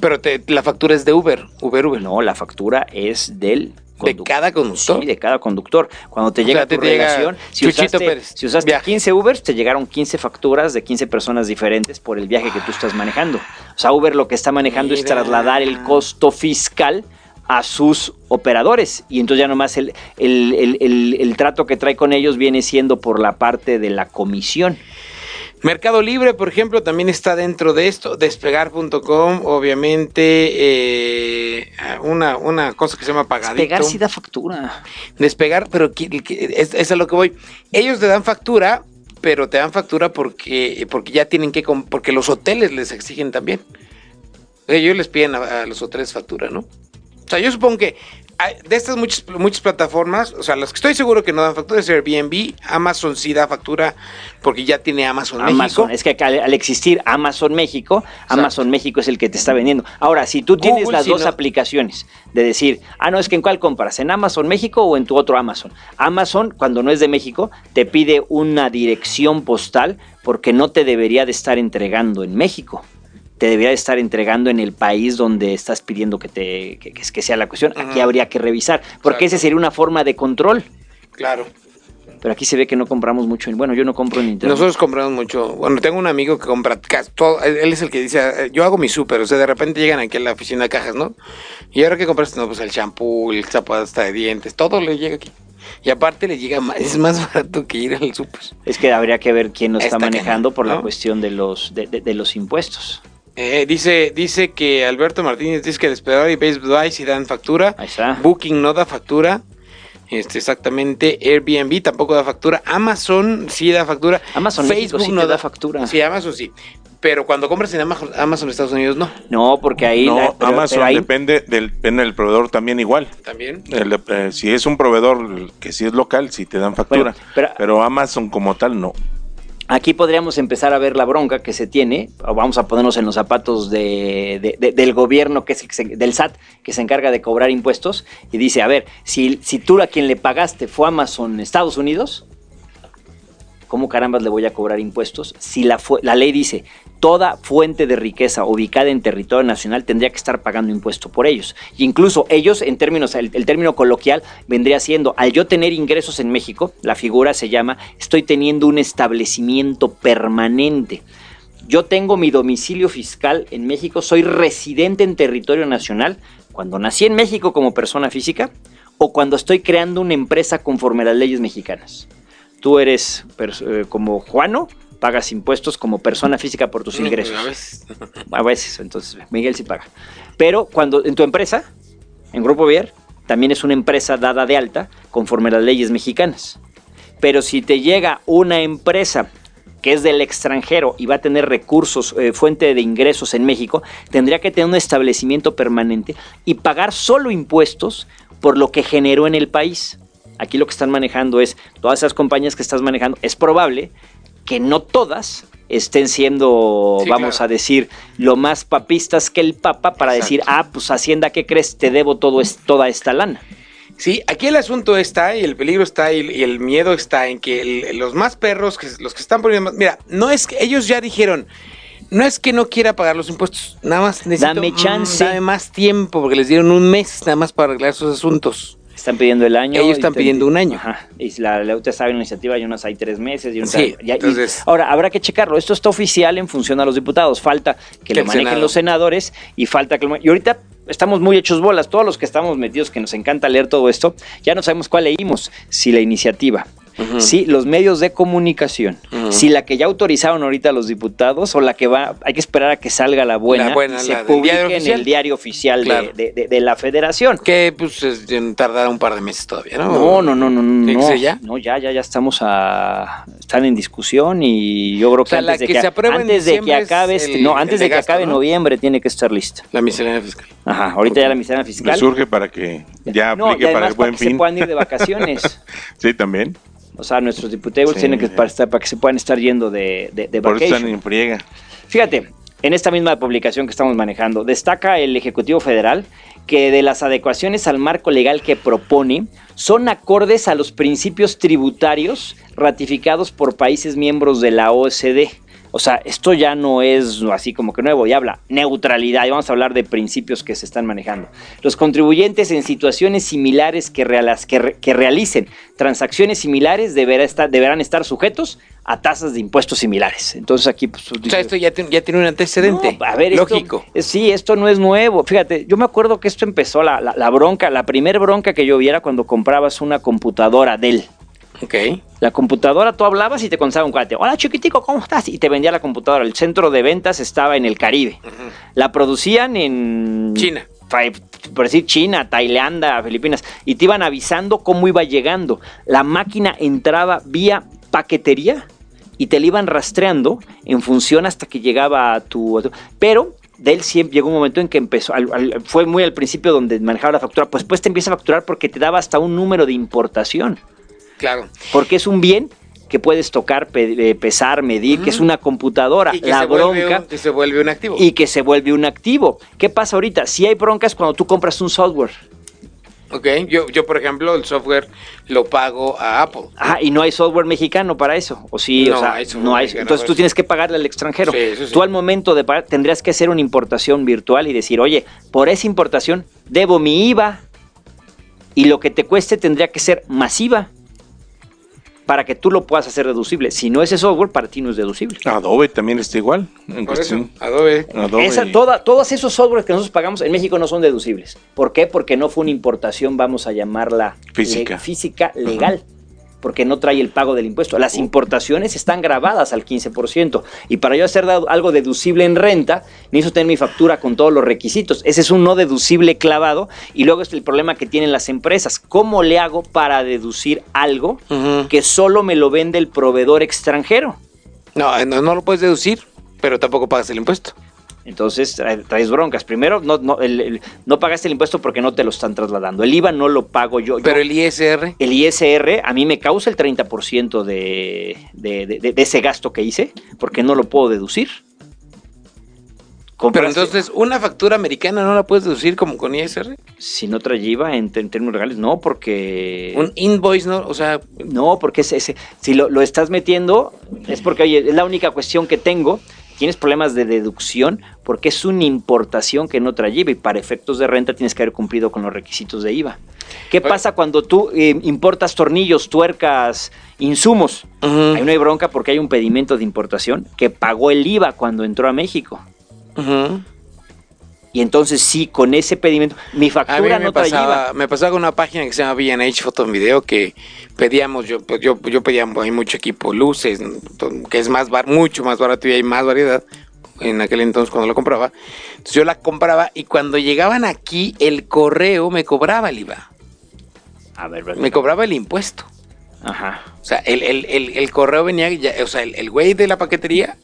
pero te- la factura es de Uber, Uber, Uber. No, la factura es del de cada conductor. Sí, de cada conductor. Cuando te O llega sea, te tu llega relación, si usaste, Pérez, si usaste viaje. 15 Ubers, te llegaron 15 facturas de 15 personas diferentes por el viaje que tú estás manejando. O sea, Uber lo que está manejando es trasladar el costo fiscal a sus operadores y entonces ya nomás el, el, el- el- el trato que trae con ellos viene siendo por la parte de la comisión. Mercado Libre, por ejemplo, también está dentro de esto. Despegar.com, obviamente, eh, una, una cosa que se llama pagadito. Despegar sí da factura. Despegar, pero que- que- es, es a lo que voy. Ellos te dan factura, pero te dan factura porque, porque ya tienen que... Porque los hoteles les exigen también. Ellos les piden a, a los hoteles factura, ¿no? O sea, yo supongo que hay- de estas muchas, muchas plataformas, o sea, las que estoy seguro que no dan factura es Airbnb, Amazon sí da factura porque ya tiene Amazon, Amazon, México. es que acá, al, existir Amazon México, Amazon México es el que te está vendiendo. Ahora, si tú tienes Google, las si dos no- aplicaciones de decir, ah, no, es que en cuál compras, en Amazon México o en tu otro Amazon. Amazon, cuando no es de México, te pide una dirección postal porque no te debería de estar entregando en México. Te debería de estar entregando en el país donde estás pidiendo que, te, que, que- sea la cuestión. Aquí habría que revisar, porque esa sería una forma de control. Claro. Pero aquí se ve que no compramos mucho. en- Bueno, yo no compro en internet. Nosotros compramos mucho. Bueno, tengo un amigo que compra todo. Él es el que dice, eh, yo hago mi súper. O sea, de repente llegan aquí a la oficina de cajas, ¿no? Y ahora que compraste, no, pues el champú, el zapato hasta de dientes, todo le llega aquí. Y aparte le llega más, es más barato que ir al súper. Es que habría que ver quién lo está, manejando por la ¿no? cuestión de los, de, de- de los impuestos. Eh, dice, dice que Alberto Martínez dice que Despedador y Base Buy sí dan factura. Ahí está. Booking no da factura. Este, exactamente. Airbnb tampoco da factura. Amazon sí da factura. Amazon México sí te da factura. Sí, Amazon sí. Pero cuando compras en Amazon, Amazon Estados Unidos no. No, porque ahí... no, la- pero- Amazon pero ahí- depende del, depende del proveedor también igual. También. El, eh, si es un proveedor que sí es local, sí te dan factura. Bueno, pero- pero, Amazon como tal, no. Aquí podríamos empezar a ver la bronca que se tiene, o vamos a ponernos en los zapatos de, de- de- del gobierno, que es, del SAT, que se encarga de cobrar impuestos, y dice, a ver, si, si tú a quien le pagaste fue Amazon Estados Unidos, ¿cómo carambas le voy a cobrar impuestos? Si la, ley dice, toda fuente de riqueza ubicada en territorio nacional tendría que estar pagando impuesto por ellos. Incluso ellos, en términos, el, el término coloquial vendría siendo, al yo tener ingresos en México, la figura se llama, estoy teniendo un establecimiento permanente. Yo tengo mi domicilio fiscal en México, soy residente en territorio nacional cuando nací en México como persona física o cuando estoy creando una empresa conforme a las leyes mexicanas. Tú eres eh, como Juano, pagas impuestos como persona física por tus ingresos. A veces. A veces, entonces Miguel sí paga. Pero cuando en tu empresa, en Grupo Vier, también es una empresa dada de alta conforme a las leyes mexicanas. Pero si te llega una empresa que es del extranjero y va a tener recursos, eh, fuente de ingresos en México, tendría que tener un establecimiento permanente y pagar solo impuestos por lo que generó en el país. Aquí lo que están manejando es, todas esas compañías que estás manejando, es probable que no todas estén siendo, Sí, vamos claro. a decir, lo más papistas que el Papa para Exacto. decir, ah, pues Hacienda, ¿qué crees? Te debo todo es, toda esta lana. Sí, aquí el asunto está y el peligro está y el, miedo está en que el- los más perros, que los que están poniendo más, mira, no es que ellos ya dijeron, no es que no quiera pagar los impuestos, nada más necesito Dame mm, chance. dame más tiempo porque les dieron un mes nada más para arreglar sus asuntos. Están pidiendo el año. Ellos y están te- pidiendo un año. Ajá. Y la, la UTA sabe en la iniciativa, hay unas hay tres meses. Y unas Sí, hay- ya- y- entonces- ahora, habrá que checarlo. Esto está oficial en función a los diputados. Falta que Que lo manejen Senado. los senadores y falta que lo- Y ahorita estamos muy hechos bolas. Todos los que estamos metidos, que nos encanta leer todo esto, ya no sabemos cuál leímos. Si la iniciativa, Ujú. si los medios de comunicación, Ujú. si la que ya autorizaron ahorita los diputados o la que va, hay que esperar a que salga la buena, La buena, la se publique diario en el diario oficial de- Claro. de- de- de la federación. Que pues es- tardará un par de meses todavía, ¿no? No, no, no, no, no. ¿Tiene que no, ya? No, ya, ya, ya estamos a. Están en discusión y yo creo que O sea, la antes de que que, se aprueba en antes de que acabe este- el- no, antes de de que acabe ¿no? noviembre tiene que estar lista. La miscelánea fiscal. Ajá, ahorita ya la miscelánea fiscal. surge para que ya no, y aplique para además el para buen que se fin. puedan ir de vacaciones. sí, también. O sea, nuestros diputados Sí. tienen que para, estar- para que se puedan estar yendo de, de, de Por eso están en. Fíjate, en esta misma publicación que estamos manejando, destaca el Ejecutivo Federal que de las adecuaciones al marco legal que propone son acordes a los principios tributarios ratificados por países miembros de la OCDE. O sea, esto ya no es así como que nuevo, y habla neutralidad, y vamos a hablar de principios que se están manejando. Los contribuyentes en situaciones similares que, realas- que, re- que realicen transacciones similares deberá estar, deberán estar sujetos a tasas de impuestos similares. Entonces aquí pues, O sea, esto ya, tiene- ya tiene un antecedente. no, a ver, esto- Lógico. eh, sí, esto no es nuevo. Fíjate, yo me acuerdo que esto empezó la, la- la bronca, la primer bronca que yo vi era cuando comprabas una computadora Dell. Ok. La computadora, tú hablabas y te contestaba un cuate. Hola, chiquitico, ¿cómo estás? Y te vendía la computadora. El centro de ventas estaba en el Caribe. La producían en... China. Por decir China, Tailandia, Filipinas. Y te iban avisando cómo iba llegando. La máquina entraba vía paquetería y te la iban rastreando en función hasta que llegaba a tu... Pero de él siempre llegó un momento en que empezó, al- al- fue muy al principio donde manejaba la factura, pues después te empieza a facturar porque te daba hasta un número de importación Claro. porque es un bien que puedes tocar, pe- eh, pesar, medir, que es una computadora. Y que, la se bronca un, que se vuelve un activo. y que se vuelve un activo. ¿Qué pasa ahorita? Si hay broncas cuando tú compras un software. Ok, yo, yo por ejemplo el software lo pago a Apple. Ah, y no hay software mexicano para eso. O sí, No o sea, hay no hay. Entonces tú tienes que pagarle al extranjero. Sí, eso sí. Tú al momento de pagar tendrías que hacer una importación virtual y decir, oye, por esa importación debo mi IVA y lo que te cueste tendría que ser masiva para que tú lo puedas hacer deducible. Si no ese software, para ti no es deducible. Adobe también está igual. En Por eso, cuestión. Adobe. Adobe. Esa, toda, todos esos softwares que nosotros pagamos en México no son deducibles. ¿Por qué? Porque no fue una importación, vamos a llamarla Física. le- física legal. Porque no trae el pago del impuesto. Las importaciones están grabadas al 15%. Y para yo hacer algo deducible en renta, necesito tener mi factura con todos los requisitos. Ese es un no deducible clavado. Y luego es el problema que tienen las empresas. ¿Cómo le hago para deducir algo que solo me lo vende el proveedor extranjero? No, no, no lo puedes deducir, pero tampoco pagas el impuesto. Entonces trae- traes broncas. Primero, no, no, el- el- no pagaste el impuesto porque no te lo están trasladando. El IVA no lo pago yo. Yo- Pero el ISR, el ISR a mí me causa el 30% de, de, de- de ese gasto que hice porque no lo puedo deducir. pero entonces una factura americana no la puedes deducir como con ISR. Si no trae IVA en, en términos legales, no, porque... Un invoice, ¿no? O sea, No, porque ese, ese- si lo, lo estás metiendo, es porque, oye, es la única cuestión que tengo. Tienes problemas de deducción porque es una importación que no trae IVA y para efectos de renta tienes que haber cumplido con los requisitos de IVA. ¿Qué Oye. pasa cuando tú eh, importas tornillos, tuercas, insumos? Ahí no hay bronca porque hay un pedimento de importación que pagó el IVA cuando entró a México. ujú. Y entonces sí, con ese pedimento, mi a mí factura me no pasaba, IVA. me pasaba con una página que se llama V&H Foto en Video que pedíamos, yo, pues, yo, yo pedía hay mucho equipo, luces, que es más bar, mucho más barato y hay más variedad en aquel entonces cuando lo compraba. Entonces yo la compraba y cuando llegaban aquí el correo me cobraba el IVA, A ver, me cobraba el impuesto. Ajá. O sea, el, el, el, el correo venía, ya- o sea, el, el güey de la paquetería,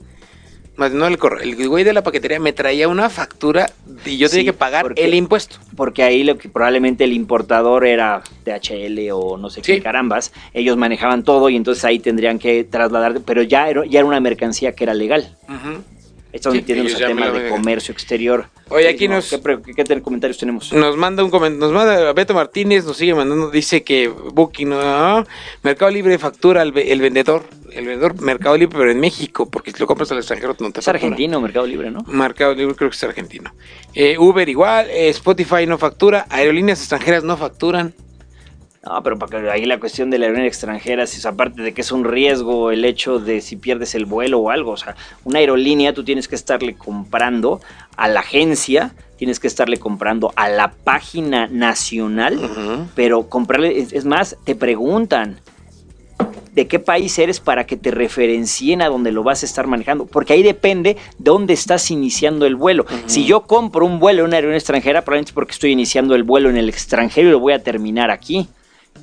más no el correo, el güey de la paquetería me traía una factura y yo tenía que pagar porque- el impuesto. Porque ahí lo que probablemente el importador era DHL o no sé Sí. qué carambas. Ellos manejaban todo y entonces ahí tendrían que trasladar, pero ya era, ya era una mercancía que era legal. Ujú. Esto Sí, metiéndonos al tema de comercio exterior. Oye, Sí, aquí no, nos- ¿Qué, qué comentarios tenemos? Nos manda un comentario, nos manda Beto Martínez, nos sigue mandando, dice que Booking, no, Mercado Libre factura el vendedor, el vendedor Mercado Libre, pero en México, porque si lo compras al extranjero no te Es factura. argentino, Mercado Libre, ¿no? Mercado Libre creo que es argentino. Eh, Uber igual, eh, Spotify no factura, aerolíneas extranjeras no facturan. No, pero para que ahí la cuestión de la aerolínea extranjera, si, aparte de que es un riesgo el hecho de si pierdes el vuelo o algo, o sea, una aerolínea tú tienes que estarle comprando a la agencia, tienes que estarle comprando a la página nacional, pero comprarle, es, es más, te preguntan de qué país eres para que te referencien a donde lo vas a estar manejando, porque ahí depende de dónde estás iniciando el vuelo. Si yo compro un vuelo en una aerolínea extranjera, probablemente es porque estoy iniciando el vuelo en el extranjero y lo voy a terminar aquí.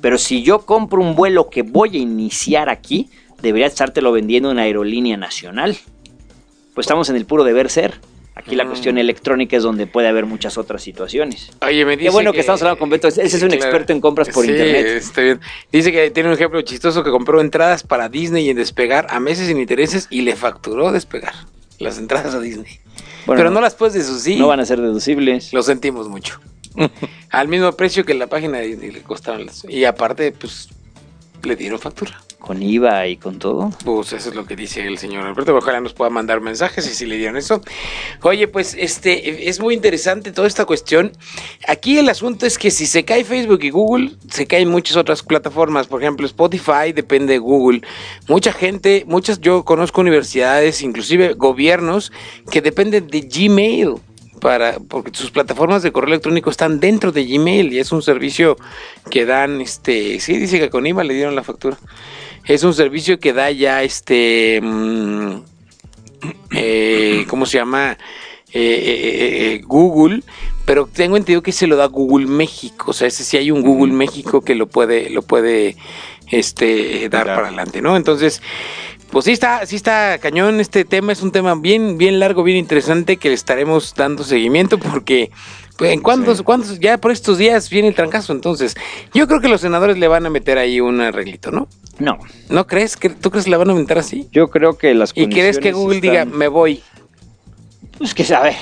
Pero si yo compro un vuelo que voy a iniciar aquí, debería estártelo vendiendo en una aerolínea nacional. Pues estamos en el puro deber ser. Aquí la Mm. cuestión electrónica es donde puede haber muchas otras situaciones. Oye, me dice Qué bueno que, estamos hablando con Beto. Ese es un Claro. experto en compras por Sí, internet. está bien. Dice que tiene un ejemplo chistoso que compró entradas para Disney en despegar a meses sin intereses y le facturó despegar las entradas a Disney. Bueno, Pero no las puedes deducir. no van a ser deducibles. Lo sentimos mucho. Al mismo precio que la página de Disney le costaron. las- Y aparte, pues, le dieron factura. Con IVA y con todo. Pues eso es lo que dice el señor Alberto. Ojalá nos pueda mandar mensajes y si le dieron eso. Oye, pues este es muy interesante toda esta cuestión. Aquí el asunto es que si se cae Facebook y Google, se caen muchas otras plataformas. Por ejemplo, Spotify depende de Google. Mucha gente, muchas, yo conozco universidades, inclusive gobiernos, que dependen de Gmail. Para porque sus plataformas de correo electrónico están dentro de Gmail y es un servicio que dan este sí dice que con IVA le dieron la factura. Es un servicio que da ya este mm, eh, cómo se llama eh, eh, eh, Google pero tengo entendido que se lo da Google México o sea ese sí hay un Google México que lo puede lo puede este dar Dar. para adelante no entonces pues sí está, sí está cañón. Este tema es un tema bien, bien largo, bien interesante que le estaremos dando seguimiento porque pues, en cuántos, Sí. cuántos, ya por estos días viene el trancazo. Entonces, yo creo que los senadores le van a meter ahí un arreglito, ¿no? No, ¿No crees que tú crees que la van a meter así? yo creo que las ¿Y crees que Google diga, me voy? Pues que sabe,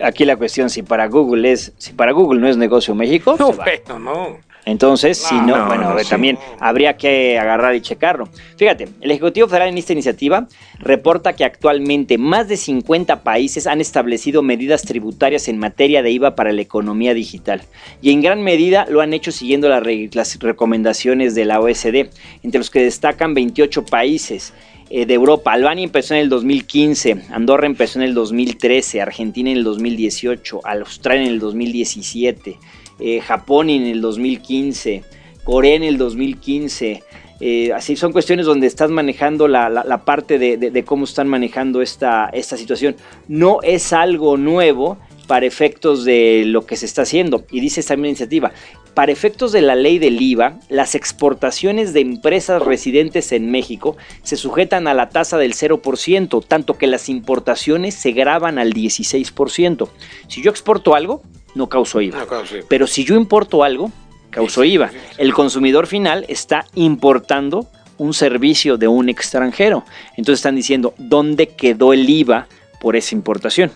aquí la cuestión si para Google es, si para Google no es negocio México, No, bueno, no. Entonces, si no, No, bueno, no, sí. también habría que agarrar y checarlo. Fíjate, el Ejecutivo Federal en esta iniciativa reporta que actualmente más de 50 países han establecido medidas tributarias en materia de IVA para la economía digital. Y en gran medida lo han hecho siguiendo las, re- las recomendaciones de la OSD, entre los que destacan 28 países. eh, de Europa, Albania empezó en el 2015, Andorra empezó en el 2013, Argentina en el 2018, Australia en el 2017, eh, Japón en el 2015, Corea en el 2015. eh, así son cuestiones donde estás manejando la, parte de cómo están manejando esta, esta situación. No es algo nuevo para efectos de lo que se está haciendo. Y dice esta misma iniciativa, para efectos de la ley del IVA, las exportaciones de empresas residentes en México se sujetan a la tasa del 0%, tanto que las importaciones se graban al 16%. Si yo exporto algo, no causo IVA. No. Pero si yo importo algo, Sí, sí, IVA. sí, sí. El consumidor final está importando un servicio de un extranjero. Entonces están diciendo, ¿dónde quedó el IVA por esa importación?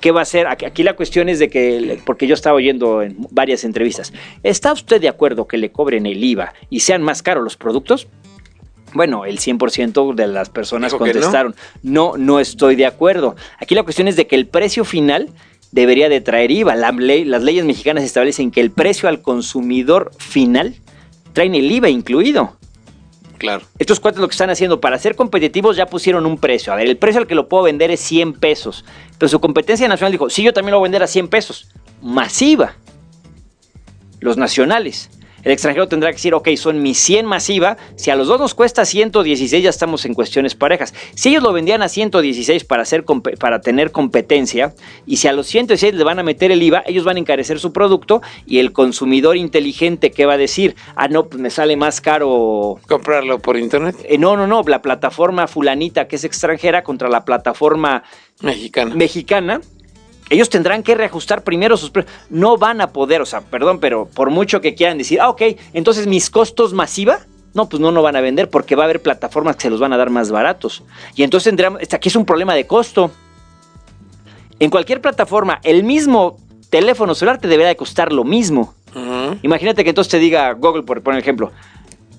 ¿Qué va a hacer? Aquí, la cuestión es de que, porque yo estaba oyendo en varias entrevistas, ¿está usted de acuerdo que le cobren el IVA y sean más caros los productos? Bueno, el 100% de las personas Dijo que no. contestaron, no, no estoy de acuerdo. Aquí la cuestión es de que el precio final debería de traer IVA. La ley- las leyes mexicanas establecen que el precio al consumidor final traen el IVA incluido. Claro. Estos cuates lo que están haciendo para ser competitivos ya pusieron un precio. A ver, el precio al que lo puedo vender es 100 pesos. Pero su competencia nacional dijo, sí, yo también lo voy a vender a 100 pesos. Masiva. Los nacionales. El extranjero tendrá que decir, ok, son mis 100 masiva. Si a los dos nos cuesta 116, ya estamos en cuestiones parejas. Si ellos lo vendían a 116 para, hacer para tener competencia, y si a los 116 le van a meter el IVA, ellos van a encarecer su producto y el consumidor inteligente, ¿qué va a decir? Ah, no, pues me sale más caro Comprarlo por internet. eh, no, no, no, la plataforma fulanita que es extranjera contra la plataforma Mexicana. mexicana, ellos tendrán que reajustar primero sus precios. No van a poder, o sea, perdón, pero por mucho que quieran decir, ah, ok, entonces mis costos masiva, no, pues no, no van a vender porque va a haber plataformas que se los van a dar más baratos. Y entonces tendrán, este, aquí es un problema de costo. En cualquier plataforma, el mismo teléfono celular te deberá de costar lo mismo. Imagínate que entonces te diga Google, por poner ejemplo,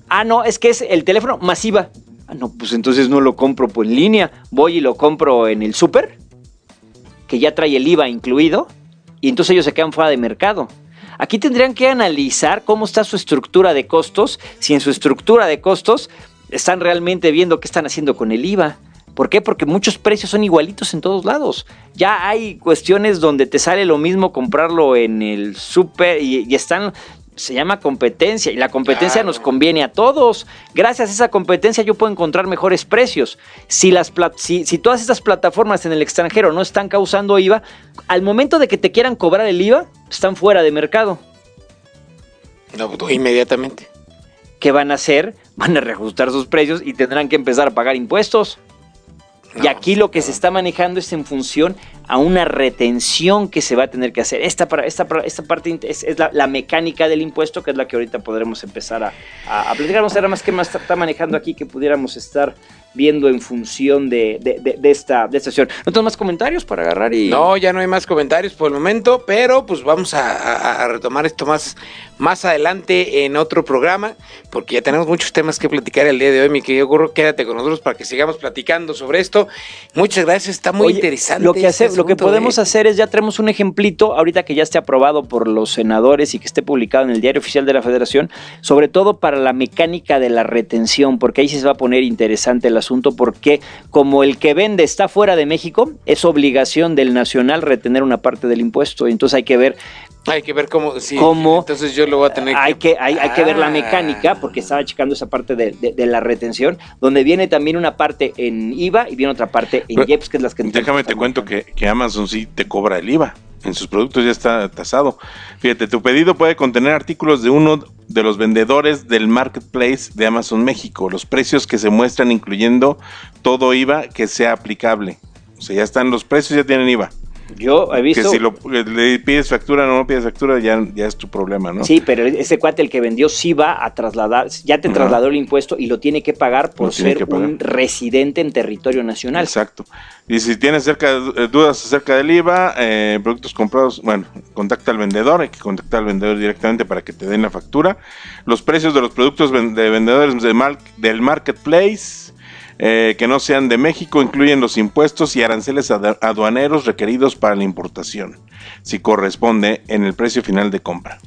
ah, no, es que es el teléfono masiva. Ah, no, pues entonces no lo compro por línea, voy y lo compro en el súper, que ya trae el IVA incluido, y entonces ellos se quedan fuera de mercado. Aquí tendrían que analizar cómo está su estructura de costos, si en su estructura de costos están realmente viendo qué están haciendo con el IVA. ¿Por qué? Porque muchos precios son igualitos en todos lados. Ya hay cuestiones donde te sale lo mismo comprarlo en el súper y, y están se llama competencia y la competencia Claro. nos conviene a todos. Gracias a esa competencia yo puedo encontrar mejores precios. Si, las si, si todas estas plataformas en el extranjero no están causando IVA, al momento de que te quieran cobrar el IVA, están fuera de mercado. No, pues, inmediatamente. ¿Qué van a hacer? Van a reajustar sus precios y tendrán que empezar a pagar impuestos. Y aquí lo que se está manejando es en función a una retención que se va a tener que hacer. Esta, esta, esta parte es, es la, la mecánica del impuesto, que es la que ahorita podremos empezar a, a, a platicar. Vamos a ver más qué más está, está manejando aquí que pudiéramos estar viendo en función de, de, de- de esta, de esta sesión. ¿No tenemos más comentarios para agarrar y...? No, ya no hay más comentarios por el momento, pero pues vamos a, a- a retomar esto más, más adelante en otro programa, porque ya tenemos muchos temas que platicar el día de hoy, mi querido Gurro, quédate con nosotros para que sigamos platicando sobre esto. Muchas gracias, está muy Oye, interesante. Lo que, este hace- lo que podemos ¿eh? hacer es ya traemos un ejemplito, ahorita que ya esté aprobado por los senadores y que esté publicado en el diario oficial de la Federación, sobre todo para la mecánica de la retención, porque ahí se va a poner interesante el asunto, porque como el que vende está fuera de México, es obligación del nacional retener una parte del impuesto. Entonces hay que ver Hay que ver cómo, sí, cómo entonces yo lo voy a tener hay que hay, hay que ver la Ah. mecánica porque estaba checando esa parte de, de- de la retención donde viene también una parte en IVA y viene otra parte en Pero, IEPS que es las que Déjame te cuento que, que Amazon sí te cobra el IVA. En sus productos ya está tasado. Fíjate, tu pedido puede contener artículos de uno de los vendedores del marketplace de Amazon México. Los precios que se muestran incluyendo todo IVA que sea aplicable. O sea, ya están los precios, ya tienen IVA. Yo he Que visto si lo, le pides factura o no pides factura, ya, ya es tu problema, ¿no? Sí, pero ese cuate, el que vendió, sí va a trasladar, ya te trasladó el impuesto y lo tiene que pagar por ser que pagar. un residente en territorio nacional. Exacto. Y si tienes cerca, eh, dudas acerca del IVA, eh, productos comprados, bueno, contacta al vendedor, hay que contactar al vendedor directamente para que te den la factura. Los precios de los productos de vendedores de mar- del marketplace eh, que no sean de México incluyen los impuestos y aranceles ad- aduaneros requeridos para la importación, si corresponde en el precio final de compra.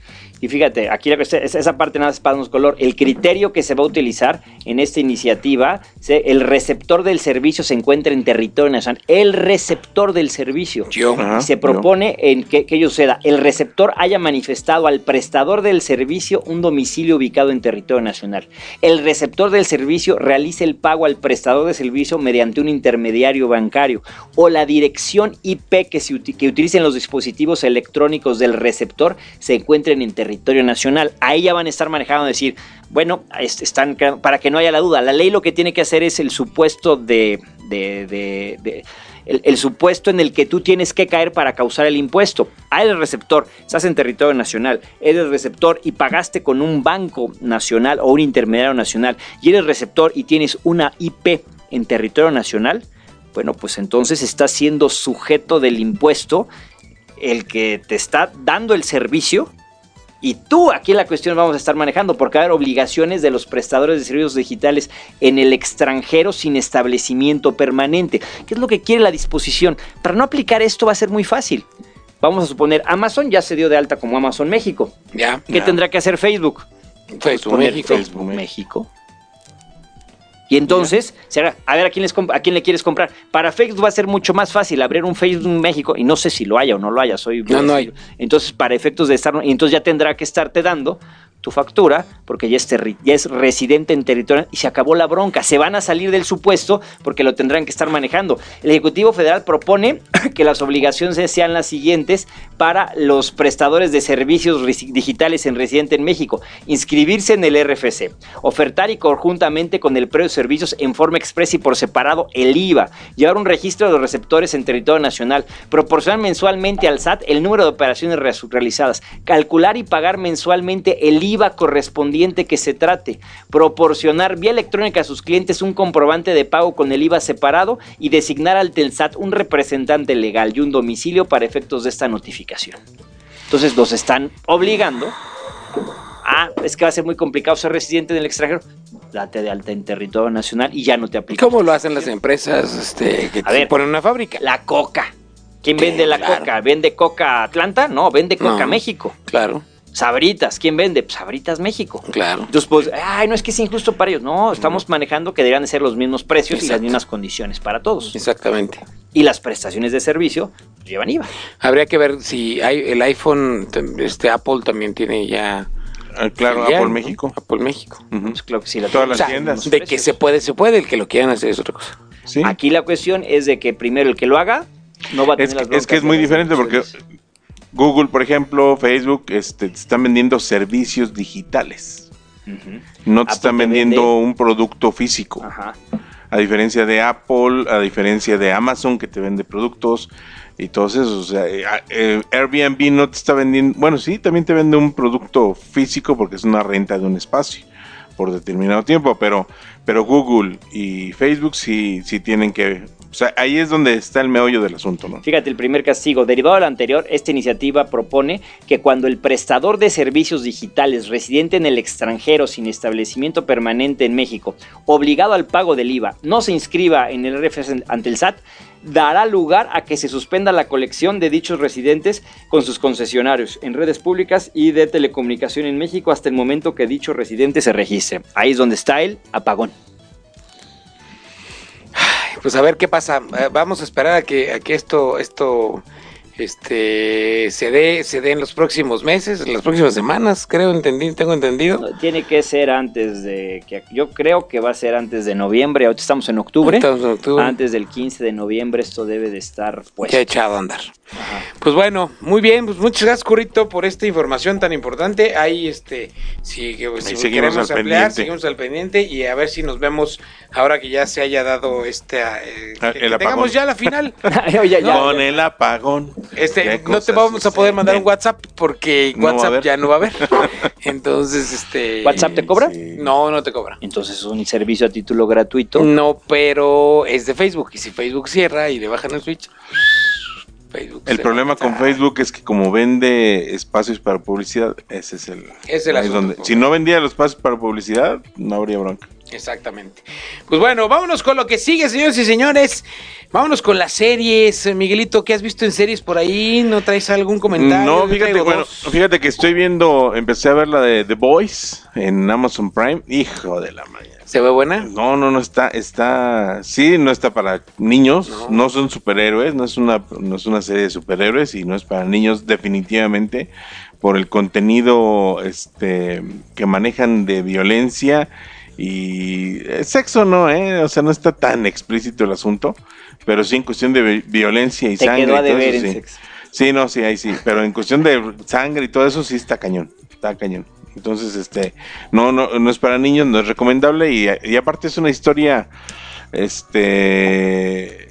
Y fíjate, aquí esa parte nada más para darnos color. El criterio que se va a utilizar en esta iniciativa, el receptor del servicio se encuentra en territorio nacional. El receptor del servicio. Yo. Se yo. propone en que, que ello suceda. El receptor haya manifestado al prestador del servicio un domicilio ubicado en territorio nacional. El receptor del servicio realice el pago al prestador de servicio mediante un intermediario bancario. O la dirección IP que, se que utilicen los dispositivos electrónicos del receptor se encuentren en territorio nacional. Ahí ya van a estar manejando decir, bueno, es- están para que no haya la duda. La ley lo que tiene que hacer es el supuesto de- de- de- el supuesto en el que tú tienes que caer para causar el impuesto. Ah, eres receptor, estás en territorio nacional, eres receptor y pagaste con un banco nacional o un intermediario nacional y eres receptor y tienes una IP en territorio nacional, bueno, pues entonces estás siendo sujeto del impuesto el que te está dando el servicio y tú aquí la cuestión vamos a estar manejando porque va a haber obligaciones de los prestadores de servicios digitales en el extranjero sin establecimiento permanente. ¿Qué es lo que quiere la disposición? Para no aplicar esto va a ser muy fácil. Vamos a suponer, Amazon ya se dio de alta como Amazon México. Ya. ¿Qué tendrá que hacer Facebook? Facebook Poner México. Facebook México. Y entonces, se hará- a ver ¿a quién, les a quién le quieres comprar. Para Facebook va a ser mucho más fácil abrir un Facebook México y no sé si lo haya o no lo haya. Soy No, no hay. Entonces, para efectos de estar, y entonces ya tendrá que estarte dando tu factura porque ya es, residente en territorio y se acabó la bronca. Se van a salir del supuesto porque lo tendrán que estar manejando. El Ejecutivo Federal propone que las obligaciones sean las siguientes para los prestadores de servicios digitales en residente en México. Inscribirse en el RFC, ofertar y conjuntamente con el precio de servicios en forma expresa y por separado el IVA, llevar un registro de los receptores en territorio nacional, proporcionar mensualmente al SAT el número de operaciones re- realizadas, calcular y pagar mensualmente el IVA correspondiente que se trate, proporcionar vía electrónica a sus clientes un comprobante de pago con el IVA separado y designar al TELSAT un representante legal y un domicilio para efectos de esta notificación. Entonces los están obligando Ah, es que va a ser muy complicado ser residente en el extranjero. Date de alta en territorio nacional y ya no te aplica. ¿Cómo lo hacen las empresas este, que A ver. ponen una fábrica? La coca. ¿Quién vende la claro. coca? ¿Vende coca Atlanta? No, vende coca No. México. Claro, Sabritas, ¿quién vende? Pues Sabritas México. claro. Entonces, pues, ay, no es que es injusto para ellos. No, estamos manejando que deberían de ser los mismos precios y las mismas condiciones para todos. Exactamente. Y las prestaciones de servicio pues, llevan IVA. Habría que ver si hay el iPhone, este Apple también tiene ya. Ah, claro, ya, Apple ¿no? México. Apple México. Pues claro que sí. La Todas las O sea, tiendas. de que se puede, se puede. El que lo quieran hacer es otra cosa. Sí. Aquí la cuestión es de que primero el que lo haga no va a tener Es, las que- es que es muy las diferente porque. Google, por ejemplo, Facebook, este, te están vendiendo servicios digitales. No te Apple están vendiendo vende- un producto físico. Ajá. A diferencia de Apple, a diferencia de Amazon que te vende productos y todos esos. O sea, eh, eh, Airbnb no te está vendiendo, bueno, sí, también te vende un producto físico porque es una renta de un espacio por determinado tiempo, pero, pero Google y Facebook sí, sí tienen que O sea, ahí es donde está el meollo del asunto, ¿no? Fíjate, el primer castigo. Derivado de lo anterior, esta iniciativa propone que cuando el prestador de servicios digitales residente en el extranjero sin establecimiento permanente en México, obligado al pago del IVA, no se inscriba en el RFS ante el SAT, dará lugar a que se suspenda la colección de dichos residentes con sus concesionarios en redes públicas y de telecomunicación en México hasta el momento que dicho residente se registre. Ahí es donde está el apagón. Pues a ver qué pasa. Eh, Vamos a esperar a que, a que esto, esto este, se dé, se dé en los próximos meses, en las próximas semanas, creo, entendí, tengo entendido. No, Tiene que ser antes de que yo creo que va a ser antes de noviembre. Ahorita estamos en octubre. Estamos en octubre. Antes del 15 de noviembre esto debe de estar pues. Ya echado a andar. Pues bueno, muy bien, pues muchas gracias, Currito, por esta información tan importante. Ahí, este, si, seguimos queremos al ampliar, pendiente. seguimos al pendiente y a ver si nos vemos ahora que ya se haya dado este, eh, Ah, que- el que apagón. tengamos ya la final. Oye, ya, ya. Con el apagón. Este, ¿Qué no te vamos a poder mandar un? WhatsApp porque No WhatsApp ya no va a haber. Entonces, este. ¿WhatsApp te cobra? Sí. No, no te cobra. Entonces es un servicio a título gratuito. No, pero es de Facebook. Y si Facebook cierra y le bajan el switch, Facebook. El se problema con. Facebook es que como vende espacios para publicidad, ese es el... Es el ahí asunto, donde- si no vendía los espacios para publicidad, no habría bronca. Exactamente. Pues bueno, vámonos con lo que sigue, señores y señores. Vámonos con las series. Miguelito, ¿qué has visto en series por ahí? ¿No traes algún comentario? No, fíjate, bueno, fíjate que estoy viendo, empecé a ver la de The Boys en Amazon Prime. Hijo de la mañana. ¿Se ve buena? No, no, no está, está, sí, no está para niños, No. no, son superhéroes, no es una, no es una serie de superhéroes y no es para niños definitivamente por el contenido, este, que manejan de violencia y eh, sexo no, eh, o sea, no está tan explícito el asunto, pero sí en cuestión de vi- violencia y Te sangre quedó a y todo deber eso, en sí. sexo. Sí, no, sí, ahí sí, pero en cuestión de sangre y todo eso sí está cañón, está cañón. Entonces, este, no, no, no es para niños, no es recomendable y, y aparte es una historia, este,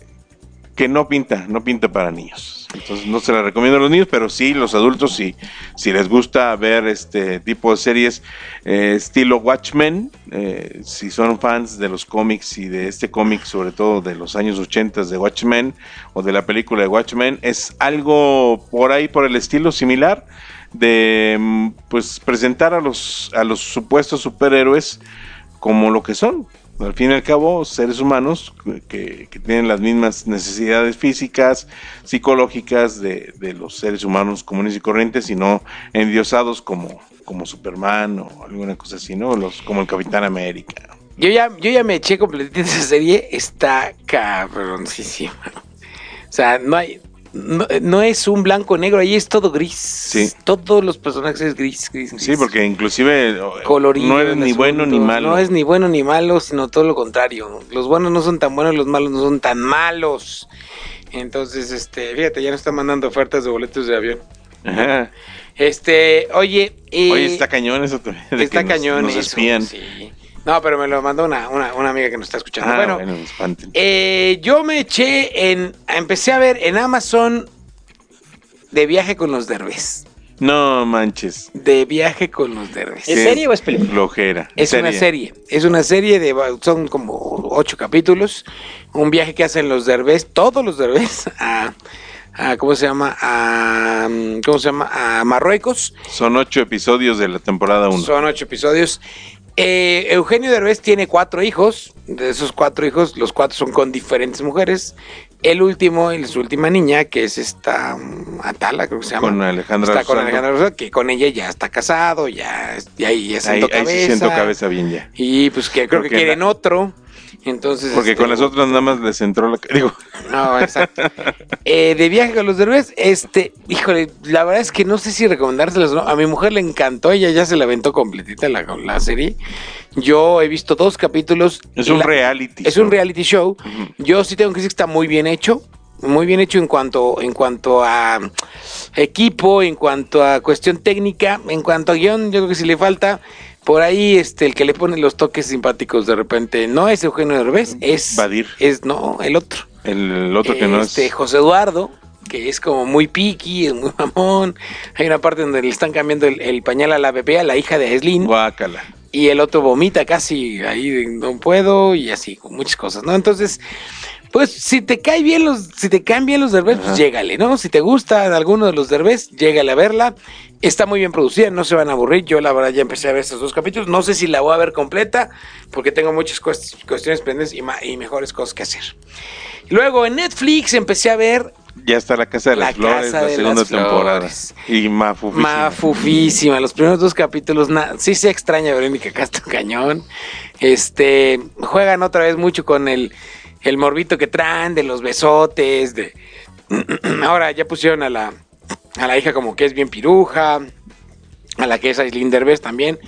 que no pinta, no pinta para niños. Entonces no se la recomiendo a los niños, pero sí los adultos, sí, si les gusta ver este tipo de series eh, estilo Watchmen, eh, si son fans de los cómics y de este cómic, sobre todo de los años 80 de Watchmen o de la película de Watchmen, es algo por ahí, por el estilo similar de mm, pues presentar a los a los supuestos superhéroes como lo que son. Al fin y al cabo, seres humanos que, que tienen las mismas necesidades físicas, psicológicas de, de los seres humanos comunes y corrientes y no endiosados como, como Superman o alguna cosa así, ¿no? Los, como el Capitán América. Yo ya, yo ya me eché completita esa serie. Está cabroncísima. O sea, no hay. No, no es un blanco negro, ahí es todo gris. Sí. Todos los personajes es gris, gris, gris. Sí, porque inclusive colorido. no eres ni bueno ni malo. No es ni bueno ni malo, sino todo lo contrario. Los buenos no son tan buenos, los malos no son tan malos. Entonces, este, fíjate, ya nos está mandando ofertas de boletos de avión. Ajá. Este, oye, eh, Oye, está cañón eso de está que nos- cañón Nos eso, sí. No, pero me lo mandó una, una, una amiga que nos está escuchando. Ah, bueno, bueno, espanten. eh, yo me eché en, empecé a ver en Amazon de viaje con los derbés. No manches. De viaje con los derbés. ¿Es serie o es película? Flojera. Es una serie, es una serie de, son como ocho capítulos, un viaje que hacen los derbés, todos los derbés, a, a- ¿cómo se llama? A, ¿cómo se llama? A Marruecos, Son ocho episodios de la temporada 1. son ocho episodios. Eh, Eugenio Derbez tiene cuatro hijos, de esos cuatro hijos, los cuatro son con diferentes mujeres. El último y su última niña, que es esta mm, Atala, creo que se llama. Con Alejandra Está con. Alejandra Rosado, que con ella ya está casado, ya, ya, ya Ahí, sentó ahí cabeza. sí siento cabeza bien ya. Y pues que creo que quieren la- otro. Entonces. Porque este, con las otras nada más les entró la... Digo, No, exacto. Eh, de viaje con los derbés, este, híjole, la verdad es que no sé si recomendárselas o no. A mi mujer le encantó, ella ya se la aventó completita la, la serie. Yo he visto dos capítulos. es un la- reality. Es show. un reality show. Yo sí tengo que decir que está muy bien hecho. Muy bien hecho en cuanto, en cuanto a equipo, en cuanto a cuestión técnica, en cuanto a guion, yo creo que si le falta por ahí este el que le pone los toques simpáticos de repente no es Eugenio Derbez, es Badir. es no, el otro. El, el otro que no Este, es... José Eduardo, que es como muy piqui, es muy mamón. Hay una parte donde le están cambiando el, el pañal a la bebé, a la hija de Aislinn, Guácala. y el otro vomita casi ahí, no puedo, y así, con muchas cosas, ¿no? Entonces, Pues si te cae bien los, si te caen bien los derbés, pues llégale, ¿no? Si te gusta alguno de los derbés, llégale a verla. Está muy bien producida, no se van a aburrir. Yo la verdad ya empecé a ver estos dos capítulos. No sé si la voy a ver completa, porque tengo muchas cuest- cuestiones pendientes y, mejores cosas que hacer. Luego en Netflix empecé a ver Ya está la Casa de La las Flores, la de segunda las temporada. Flores. Y Mafufísima. Mafufísima, los primeros dos capítulos, sí se extraña a Verónica Castro Cañón. Este, juegan otra vez mucho con el, el morbito que traen de los besotes, de ahora ya pusieron a la, a la hija como que es bien piruja, a la que es Aislinn Derbez también,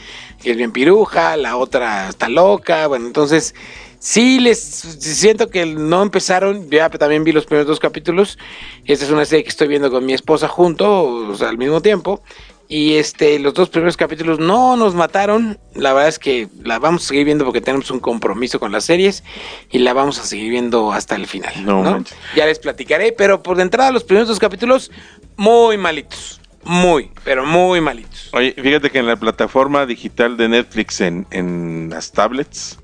que es bien piruja, la otra está loca, bueno, entonces sí les siento que no empezaron, ya también vi los primeros dos capítulos, esta es una serie que estoy viendo con mi esposa junto, o sea, al mismo tiempo, y este, los dos primeros capítulos no nos mataron, la verdad es que la vamos a seguir viendo porque tenemos un compromiso con las series, y la vamos a seguir viendo hasta el final, No ¿no? Ya les platicaré, pero por de entrada los primeros dos capítulos, muy malitos, muy, pero muy malitos. Oye, fíjate que en la plataforma digital de Netflix en, en las tablets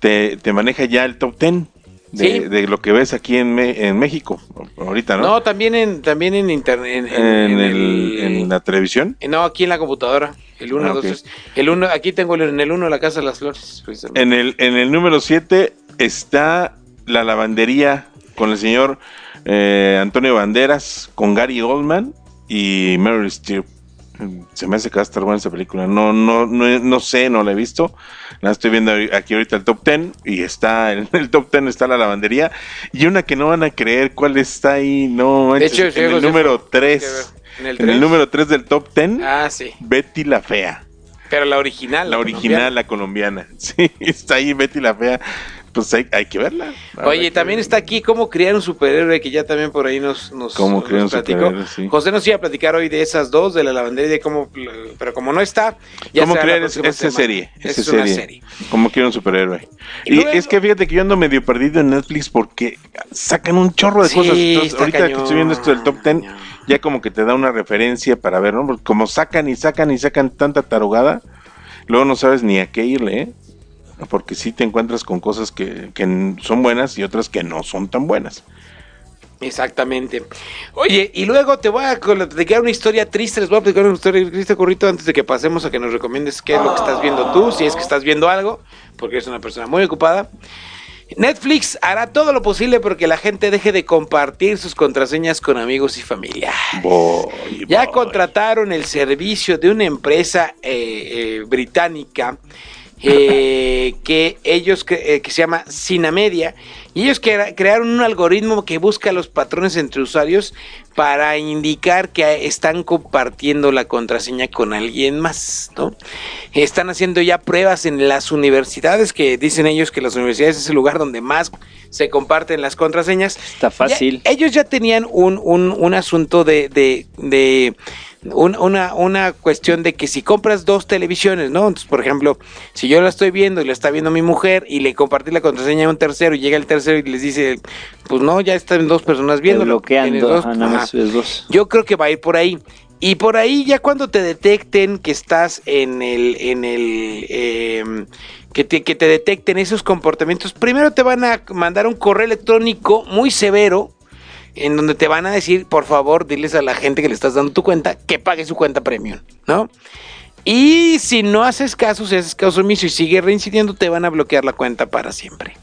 te, te maneja ya el top 10 de, Sí. de lo que ves aquí en, Me- en México ahorita, ¿no? No, también en, también en internet. En, en, en- en el- el- en la televisión. eh, No, aquí en la computadora. El 1, Ah, 2, ok. 3. El 1, aquí tengo el- en el 1 la Casa de las Flores. En el, en el número 7 está la lavandería con el señor eh, Antonio Banderas, con Gary Oldman y Meryl Streep. Se me hace que va a estar buena esa película. No, no, no, no sé, no la he visto. La estoy viendo aquí ahorita el top 10 y está en el top 10 está la lavandería y una que no van a creer cuál está ahí. No, manches, hecho, sí, en el número fue- 3. En el En el 3. número 3 del top 10, Ah, sí. Betty la Fea. Pero la original. La original, la colombiana. Sí, está ahí Betty la Fea. Pues hay, hay que verla. Oye, también verla. está aquí cómo criar un superhéroe que ya también por ahí nos, nos, Cómo criar platicó. sí. José nos iba a platicar hoy de esas dos, de la lavandería y de cómo, pero como no está, ya ¿Cómo crear esa semana. serie? Es Esa una serie. Como quiero un superhéroe. Y Y, luego- es que fíjate que yo ando medio perdido en Netflix porque sacan un chorro de Sí, cosas. Entonces, ahorita que estoy viendo esto del top 10, cañón. ya como que te da una referencia para ver, ¿no? Porque como sacan y sacan y sacan tanta tarugada, luego no sabes ni a qué irle, ¿eh? Porque sí te encuentras con cosas que, que son buenas y otras que no son tan buenas. Exactamente. Oye, y luego te voy a platicar una historia triste, les voy a platicar una historia triste, Corrito, antes de que pasemos a que nos recomiendes qué es lo que estás viendo tú, si es que estás viendo algo, porque eres una persona muy ocupada. Netflix hará todo lo posible porque la gente deje de compartir sus contraseñas con amigos y familia. Ya contrataron el servicio de una empresa eh, eh, británica eh, que ellos eh, que se llama Cinemedia y ellos crea- crearon un algoritmo que busca los patrones entre usuarios para indicar que están compartiendo la contraseña con alguien más, ¿no? Están haciendo ya pruebas en las universidades que dicen ellos que las universidades es el lugar donde más se comparten las contraseñas. Está fácil. Ya- ellos ya tenían un, un, un asunto de, de, de un- una, una cuestión de que si compras dos televisiones, ¿no? Entonces, por ejemplo, si yo la estoy viendo y la está viendo mi mujer y le compartí la contraseña a un tercero y llega el tercero y les dice, pues no, ya están dos personas viendo. bloqueando. ajá, nada más dos. Yo creo que va a ir por ahí. Y por ahí ya cuando te detecten que estás en el, en el, eh, que te, que te detecten esos comportamientos, primero te van a mandar un correo electrónico muy severo en donde te van a decir, por favor, diles a la gente que le estás dando tu cuenta que pague su cuenta premium, ¿no? Y si no haces caso, si haces caso omiso y sigue reincidiendo, te van a bloquear la cuenta para siempre.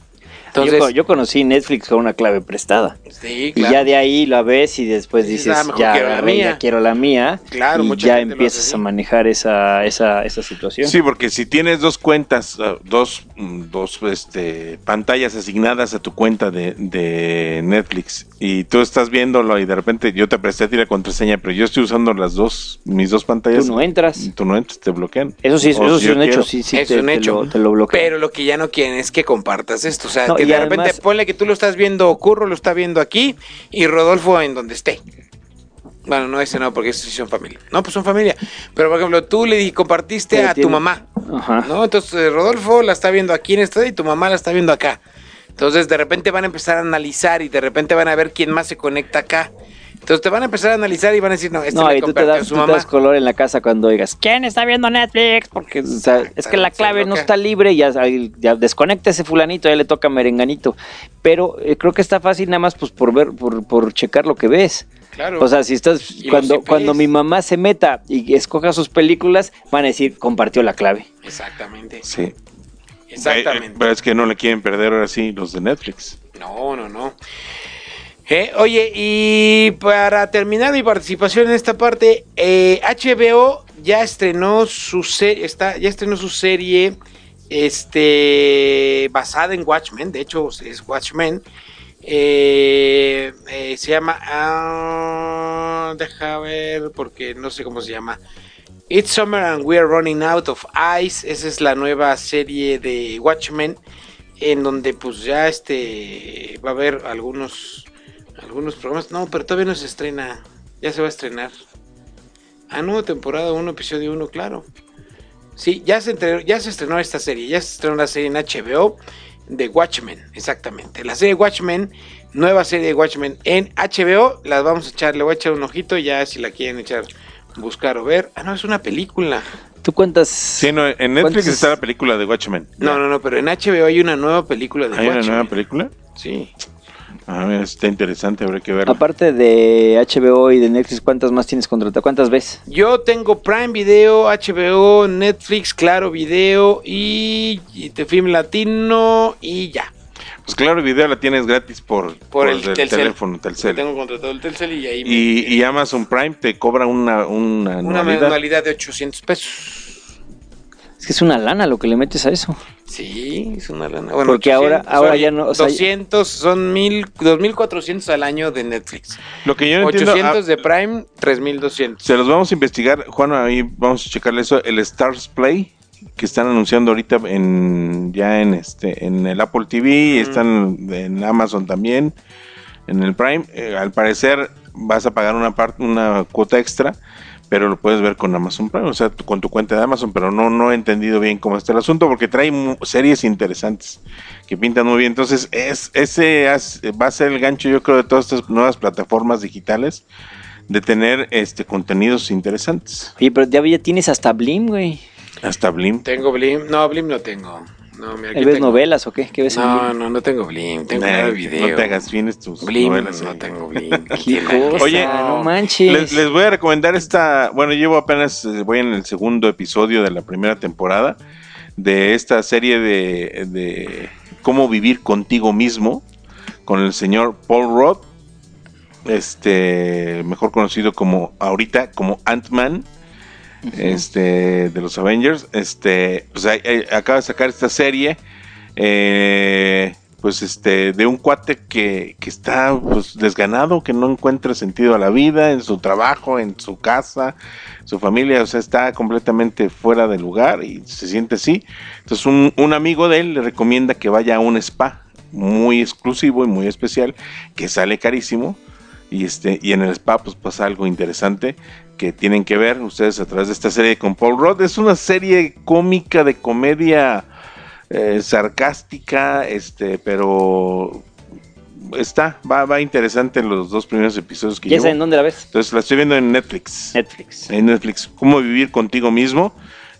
Entonces, yo, yo conocí Netflix con una clave prestada. sí, Y claro. ya de ahí la ves y después Dices, "Ah, ya quiero la mía". ya quiero la mía. Claro, y ya empiezas a manejar esa, esa, esa situación. Sí, porque si tienes dos cuentas, uh, dos, mm, dos este, pantallas asignadas a tu cuenta de, de Netflix y tú estás viéndolo y de repente yo te presté a ti la contraseña, pero yo estoy usando las dos, mis dos pantallas. Tú no entras. Tú no entras, te bloquean. Eso sí, O eso sí es un hecho, sí, sí, es te, un te hecho. lo, te lo bloquean. Pero lo que ya no quieren es que compartas esto. O sea, No, que y de repente ponle que tú lo estás viendo, Curro lo está viendo aquí y Rodolfo en donde esté. Bueno, no ese no, porque estos sí son familia. No, pues son familia. Pero por ejemplo, tú le compartiste a tu mamá. Ajá. ¿No? Entonces eh, Rodolfo la está viendo aquí en este y tu mamá la está viendo acá. Entonces de repente van a empezar a analizar y de repente van a ver quién más se conecta acá. Entonces te van a empezar a analizar y van a decir, no, este No, y tú te, das, su tú te mamá. das color en la casa cuando oigas, ¿quién está viendo Netflix? Porque o sea, es que la clave no está libre, ya, ya desconecta ese fulanito, ya le toca merenganito. Pero eh, creo que está fácil nada más pues por ver, por, por checar lo que ves. Claro. O sea, si estás, cuando, cuando mi mamá se meta y escoja sus películas, van a decir, compartió la clave. Exactamente. Sí. Eh, Exactamente. Pero es que no le quieren perder ahora sí los de Netflix. No, no, no. Eh, oye, y para terminar mi participación en esta parte, eh, HBO ya estrenó su serie, está, ya estrenó su serie, este, basada en Watchmen, de hecho es Watchmen. Eh, eh, se llama, ah, deja ver, porque no sé cómo se llama. It's Summer and We're Running Out of Ice. Esa es la nueva serie de Watchmen. En donde pues ya este va a haber algunos algunos programas. No, pero todavía no se estrena. Ya se va a estrenar. Ah, no, temporada 1, episodio 1, claro. Sí, ya se, entrenó- ya se estrenó esta serie. Ya se estrenó la serie en HBO de Watchmen, exactamente. La serie Watchmen, nueva serie de Watchmen en HBO. Las vamos a echar, le voy a echar un ojito ya si la quieren echar, buscar o ver. Ah, no, es una película. ¿Tú cuántas? Sí, no, en Netflix ¿Cuántos- está la película de Watchmen. No, no, no, pero en HBO hay una nueva película de ¿Hay una Watchmen. nueva película? Sí. A ver, está interesante, habrá que verla. Aparte de HBO y de Netflix, ¿cuántas más tienes contratadas? ¿Cuántas ves? Yo tengo Prime Video, HBO, Netflix, Claro Video y, y The Film Latino y ya. Pues claro, video la tienes gratis por, Por el Telcel. teléfono Telcel. Tengo contratado el Telcel y ahí me- Y, y Amazon Prime te cobra una, una, una anualidad. mensualidad de 800 pesos. Es que es una lana lo que le metes a eso. Sí, es una lana. Bueno, Porque ahora- ahora ya no, o sea, 200, son mil, 2.400 al año de Netflix. Lo que yo no entiendo, 800 ah, de Prime, 3.200. se los vamos a investigar. Juan, ahí vamos a checarle eso. El Stars Play que están anunciando ahorita en ya en este en el Apple TV, están en Amazon también, en el Prime. Eh, al parecer vas a pagar una parte, una cuota extra, pero lo puedes ver con Amazon Prime, o sea, tu- con tu cuenta de Amazon, pero no no he entendido bien cómo está el asunto porque trae mu- series interesantes que pintan muy bien. Entonces, es ese va a ser el gancho yo creo de todas estas nuevas plataformas digitales de tener este contenidos interesantes. Oye, pero ya, ya tienes hasta Blim, güey. Hasta Blim. Tengo Blim. No, Blim no tengo. No, mira, aquí ¿Ves tengo. novelas o qué? ¿Qué ves en No, no, no tengo Blim. Tengo Nah, nada de video. No te hagas fines tus Blim, novelas. no eh. tengo cosa, Oye, no manches. Les, les voy a recomendar esta, bueno, llevo apenas, eh, voy en el segundo episodio de la primera temporada de esta serie de, de cómo vivir contigo mismo con el señor Paul Roth, este, mejor conocido como ahorita como Ant-Man, este, de los Avengers, este, pues acaba de sacar esta serie, eh, pues este, de un cuate que, que está pues desganado, que no encuentra sentido a la vida, en su trabajo, en su casa, su familia, o sea, está completamente fuera de lugar y se siente así. Entonces un, un amigo de él le recomienda que vaya a un spa muy exclusivo y muy especial, que sale carísimo, y este y en el spa pues pasa algo interesante que tienen que ver ustedes a través de esta serie con Paul Rudd es una serie cómica de comedia eh, sarcástica este pero está va va interesante los dos primeros episodios que ¿Ya llevo saben dónde la ves? entonces la estoy viendo en Netflix Netflix. en Netflix cómo vivir contigo mismo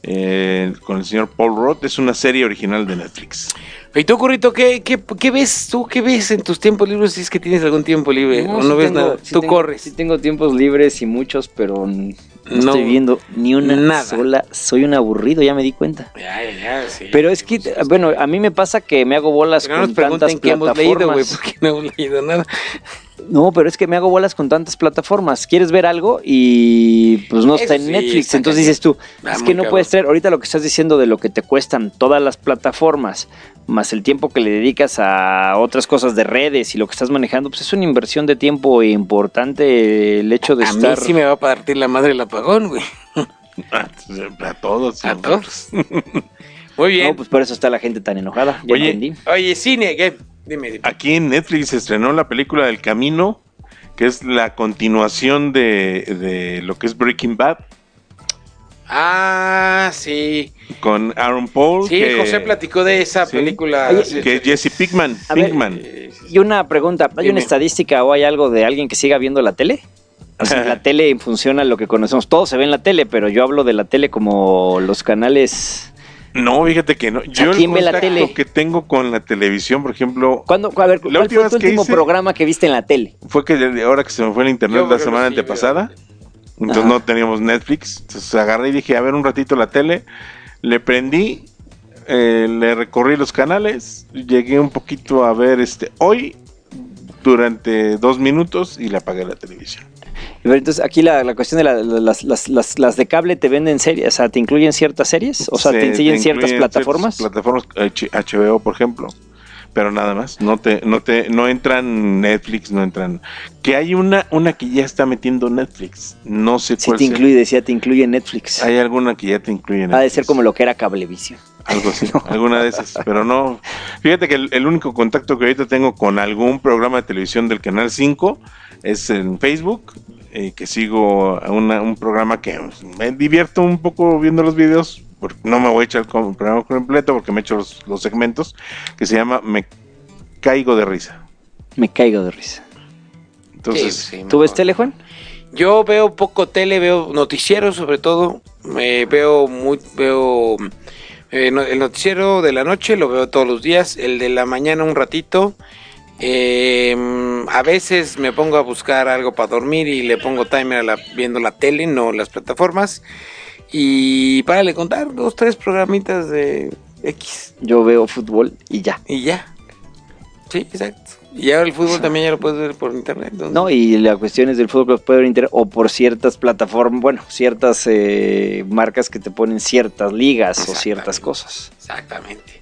eh, con el señor Paul Roth es una serie original de Netflix ¿Y tú, Currito, qué, qué, qué ves tú? ¿Qué ves en tus tiempos libres si es que tienes algún tiempo libre o sí no ves tengo- nada? sí tú tengo- corres. Sí tengo tiempos libres y muchos, pero no, No, estoy viendo ni una nada. sola. Soy un aburrido, ya me di cuenta. Ya, ya, ya, sí. Pero es que, bueno, a mí me pasa que me hago bolas Que no nos con tantas pregunten qué hemos leído, güey, plataformas. porque no hemos leído nada. No, pero es que me hago bolas con tantas plataformas. ¿Quieres ver algo? Y pues no está en sí, Netflix. está Entonces dices tú, Ah, es que no cabrón. puedes traer ahorita lo que estás diciendo de lo que te cuestan todas las plataformas, más el tiempo que le dedicas a otras cosas de redes y lo que estás manejando, pues es una inversión de tiempo importante el hecho de A mí estar... sí me va a partir la madre el apagón, güey. a todos A todos. Muy bien. No, pues por eso está la gente tan enojada. Ya Oye, entendí. Oye, cine, ¿qué? Dime, dime. Aquí en Netflix se estrenó la película del Camino, que es la continuación de, de lo que es Breaking Bad. Ah, sí. con Aaron Paul. Sí, que- José platicó de esa Sí. película. Oye, Sí, Que sí. es Jesse Pinkman. Ver, Pinkman. Y una pregunta, ¿hay Dime. una estadística o hay algo de alguien que siga viendo la tele? O sea, la tele funciona lo que conocemos. Todo se ve en la tele, pero yo hablo de la tele como los canales. No, fíjate que no. Yo el quién ve la contacto tele? que tengo con la televisión, por ejemplo, ¿Cuándo, a ver, ¿cuál fue tu último hice- programa que viste en la tele? fue que ahora que se me fue el internet Yo, la semana sí, antepasada, entonces Ajá. no teníamos Netflix, entonces agarré y dije, a ver un ratito la tele, le prendí, eh, le recorrí los canales, llegué un poquito a ver este hoy durante dos minutos y le apagué la televisión. Ver, Entonces, aquí la, la cuestión de la- la- las, las, las, las de cable te venden series, o sea, te incluyen ciertas series, o sea, Se- te enseñan ciertas incluyen plataformas. ciertas plataformas, H- HBO, por ejemplo. Pero nada más, no te, no te, no entran Netflix, no entran. Que hay una, una que ya está metiendo Netflix. No sé Si cuál te sea. incluye, decía, te incluye Netflix. Hay alguna que ya te incluye Ha de Netflix. ser como lo que era Cablevisión. Algo así, alguna de esas, pero no. Fíjate que el, el único contacto que ahorita tengo con algún programa de televisión del canal 5 es en Facebook, eh, que sigo a una- un programa que me divierto un poco viendo los videos, porque no me voy a echar el programa completo porque me echo los, los segmentos, que se llama Me Caigo de Risa. Me caigo de risa. Entonces, Sí, sí, ¿Tú ves tele, Juan? Yo veo poco tele, veo noticieros sobre todo. Me veo muy, veo eh, no- el noticiero de la noche lo veo todos los días, el de la mañana un ratito. Eh, a veces me pongo a buscar algo para dormir y le pongo timer a la, viendo la tele, no las plataformas. Y para le contar dos, tres programitas de X Yo veo fútbol y ya. y ya. Sí, exacto. Y ahora el fútbol también ya lo puedes ver por internet. No, y la cuestión es del fútbol que los puede ver en internet o por ciertas plataformas, bueno, ciertas eh, marcas que te ponen ciertas ligas o ciertas cosas. Exactamente.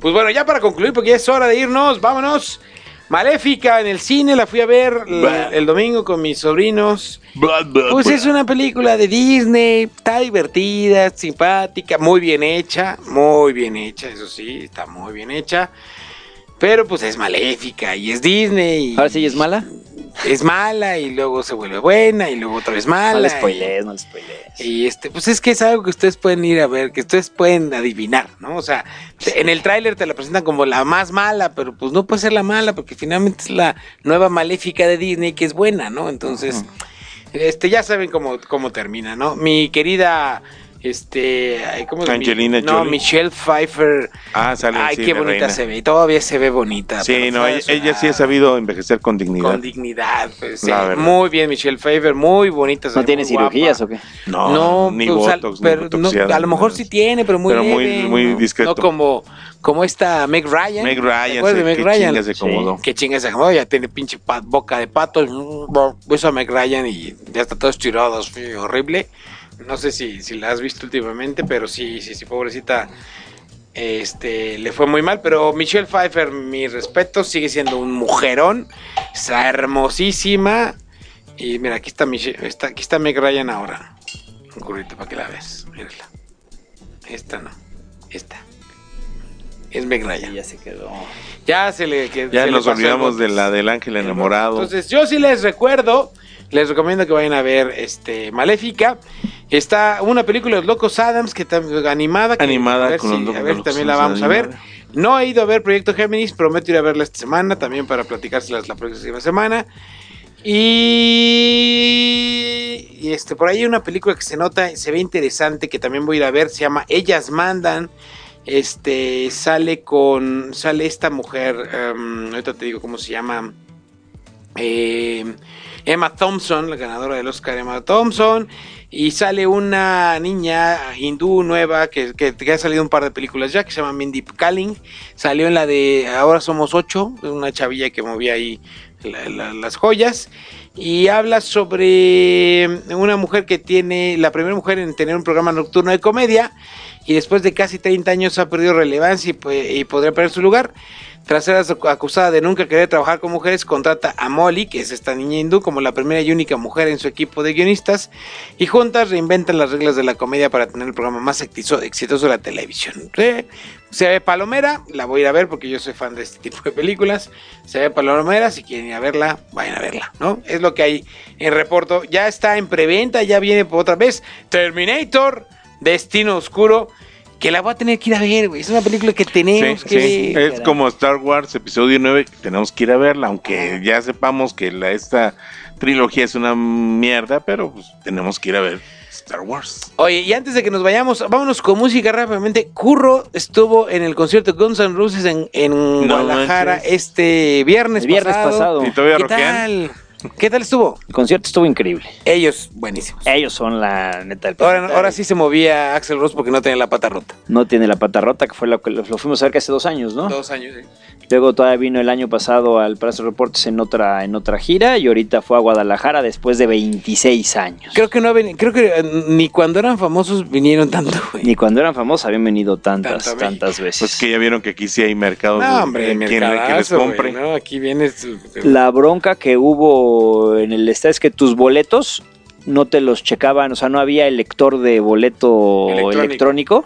Pues bueno, ya para concluir, porque ya es hora de irnos, vámonos. Maléfica en el cine, la fui a ver el, domingo con mis sobrinos. Pues es una película de Disney, está divertida, simpática, muy bien hecha, muy bien hecha, eso sí, está muy bien hecha. Pero pues es maléfica y es Disney. y Ahora sí, ¿es mala? Es mala y luego se vuelve buena y luego otra vez mala. No le spoilees, no le spoilees. y este, pues es que es algo que ustedes pueden ir a ver, que ustedes pueden adivinar, ¿no? O sea, en el tráiler te la presentan como la más mala, pero pues no puede ser la mala, porque finalmente es la nueva maléfica de Disney que es buena, ¿no? Entonces, este, ya saben cómo, cómo termina, ¿no? Mi querida, este, ¿cómo llama? Angelina No, Jolie. Michelle Pfeiffer. Ah, sale Ay, sí, qué bonita reina. se ve, todavía se ve bonita. Sí, no, ella, ella sí ha sabido envejecer con dignidad. Con dignidad, pues, sí. Muy bien, Michelle Pfeiffer, muy bonita. ¿No tiene muy guapa. cirugías o qué? No, No, ni pues, al- botox, ni pero no, botoxiada, a lo ni mejor sí tiene, pero muy Pero muy- leve, muy ¿no? discreto. No como, como esta Meg Ryan. Meg ¿Te Ryan, sí, de Meg qué Ryan? chinga se acomodó. Que chinga se acomodó, ya tiene pinche boca de pato. Eso a Meg Ryan y ya está todo estirado, horrible. No sé si, si la has visto últimamente, pero sí, sí, sí, pobrecita. Este, le fue muy mal, pero Michelle Pfeiffer, mi respeto, sigue siendo un mujerón. Está hermosísima. Y mira, aquí está, Michelle, está, aquí está Meg Ryan ahora. Un currito para que la ves. Mírala. Esta no. Esta. Es Meg Ryan. Ya se quedó. Ya se le que Ya se nos olvidamos de la del ángel enamorado. Entonces, yo sí les recuerdo, les recomiendo que vayan a ver este Maléfica. Está una película de los Locos Adams que animada, que Animada a ver, con si- los Locos a ver, también la vamos a ver. No he ido a ver Proyecto Géminis, prometo ir a verla esta semana también para platicárselas la próxima semana. Y, y, este por ahí hay una película que se nota, se ve interesante que también voy a ir a ver, se llama Ellas mandan. Este sale con sale esta mujer, em, ahorita te digo cómo se llama. eh, Emma Thompson, la ganadora del Oscar Emma Thompson, y sale una niña hindú nueva que, que- ha salido un par de películas ya, que se llama Mindy Kaling, salió en la de Ahora Somos Ocho, una chavilla que movía ahí la- la- las joyas, y habla sobre una mujer que tiene, la primera mujer en tener un programa nocturno de comedia, y después de casi 30 años ha perdido relevancia y, pues, y podría perder su lugar. Tras ser acusada de nunca querer trabajar con mujeres, contrata a Molly, que es esta niña hindú, como la primera y única mujer en su equipo de guionistas, y juntas reinventan las reglas de la comedia para tener el programa más exitoso, de la televisión. Se ve Palomera, la voy a ir a ver porque yo soy fan de este tipo de películas. Se ve Palomera, si quieren ir a verla, vayan a verla, ¿no? Es lo que hay en reporto. Ya está en preventa, ya viene por otra vez Terminator Destino Oscuro, que la voy a tener que ir a ver, güey. Es una película que tenemos Sí, que sí. ver. Es como Star Wars episodio 9, que tenemos que ir a verla, aunque ya sepamos que la, esta trilogía es una mierda, pero pues, tenemos que ir a ver Star Wars. Oye, y antes de que nos vayamos, vámonos con música rápidamente. Curro estuvo en el concierto de Guns N' Roses en, en No Guadalajara manches. este viernes, El viernes pasado. ¿Y todavía ¿Qué rockean? tal? ¿Qué tal estuvo? El concierto estuvo increíble. Ellos, buenísimos. Ellos son la neta del Ahora, ahora sí se movía Axel Rose porque no tenía la pata rota. No tiene la pata rota, que fue lo que lo, lo fuimos a ver que hace dos años, ¿no? Dos años, sí. Luego todavía vino el año pasado al Plaza Reportes en otra, en otra gira y ahorita fue a Guadalajara después de 26 años. Creo que no habían- creo que eh, ni cuando eran famosos vinieron tanto, güey. Ni cuando eran famosos habían venido tantas, Tanto tantas veces. Pues que ya vieron que aquí sí hay mercado No, hombre, de quien, les compre. Aquí vienes. La bronca que hubo en el estadio es que tus boletos no te los checaban, o sea, no había el lector de boleto Electrónico. electrónico.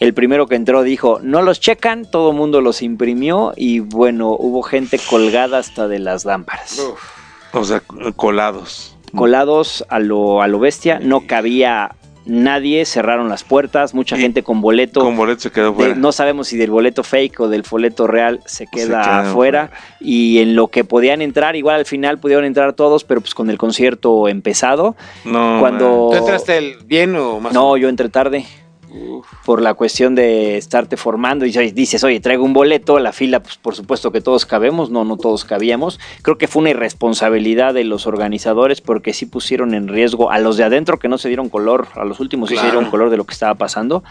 El primero que entró dijo, no los checan, todo el mundo los imprimió y bueno, hubo gente colgada hasta de las lámparas. Uf. O sea, colados. Colados a lo, a lo bestia, no cabía nadie, cerraron las puertas, mucha Y gente con boleto. Con boleto se quedó de- fuera. no sabemos si del boleto fake o del boleto real se queda, queda afuera y en lo que podían entrar, igual al final pudieron entrar todos, pero pues con el concierto empezado. no, cuando- ¿Tú entraste el bien o más? No, yo entré tarde Uf. por la cuestión de estarte formando y ya dices, oye, traigo un boleto, la fila, pues por supuesto que todos cabemos, no, no todos cabíamos. Creo que fue una irresponsabilidad de los organizadores porque sí pusieron en riesgo a los de adentro que no se dieron color, a los últimos sí se dieron color de lo que estaba pasando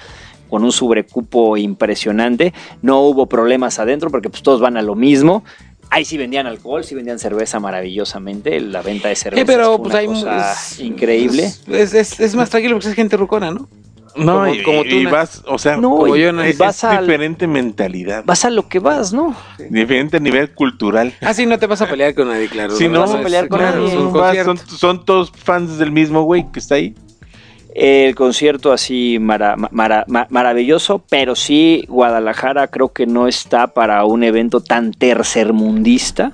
con un sobrecupo impresionante. No hubo problemas adentro porque pues todos van a lo mismo. Ahí sí vendían alcohol, sí vendían cerveza maravillosamente. La venta de cerveza Sí, pero fue pues una hay cosa es- increíble. Es, es- es más tranquilo porque es gente rucona, ¿no? No, como- y, como tú, y vas, o sea, No, como yo, es, vas es al- diferente mentalidad, Vas a lo que vas, ¿no? diferente nivel cultural. Ah, sí, no te vas a pelear con nadie, claro. Si no, vas a pelear con claro, nadie. son, todos fans del mismo güey que está ahí. El concierto así mara- mara- ma- maravilloso, pero sí Guadalajara creo que no está para un evento tan tercermundista.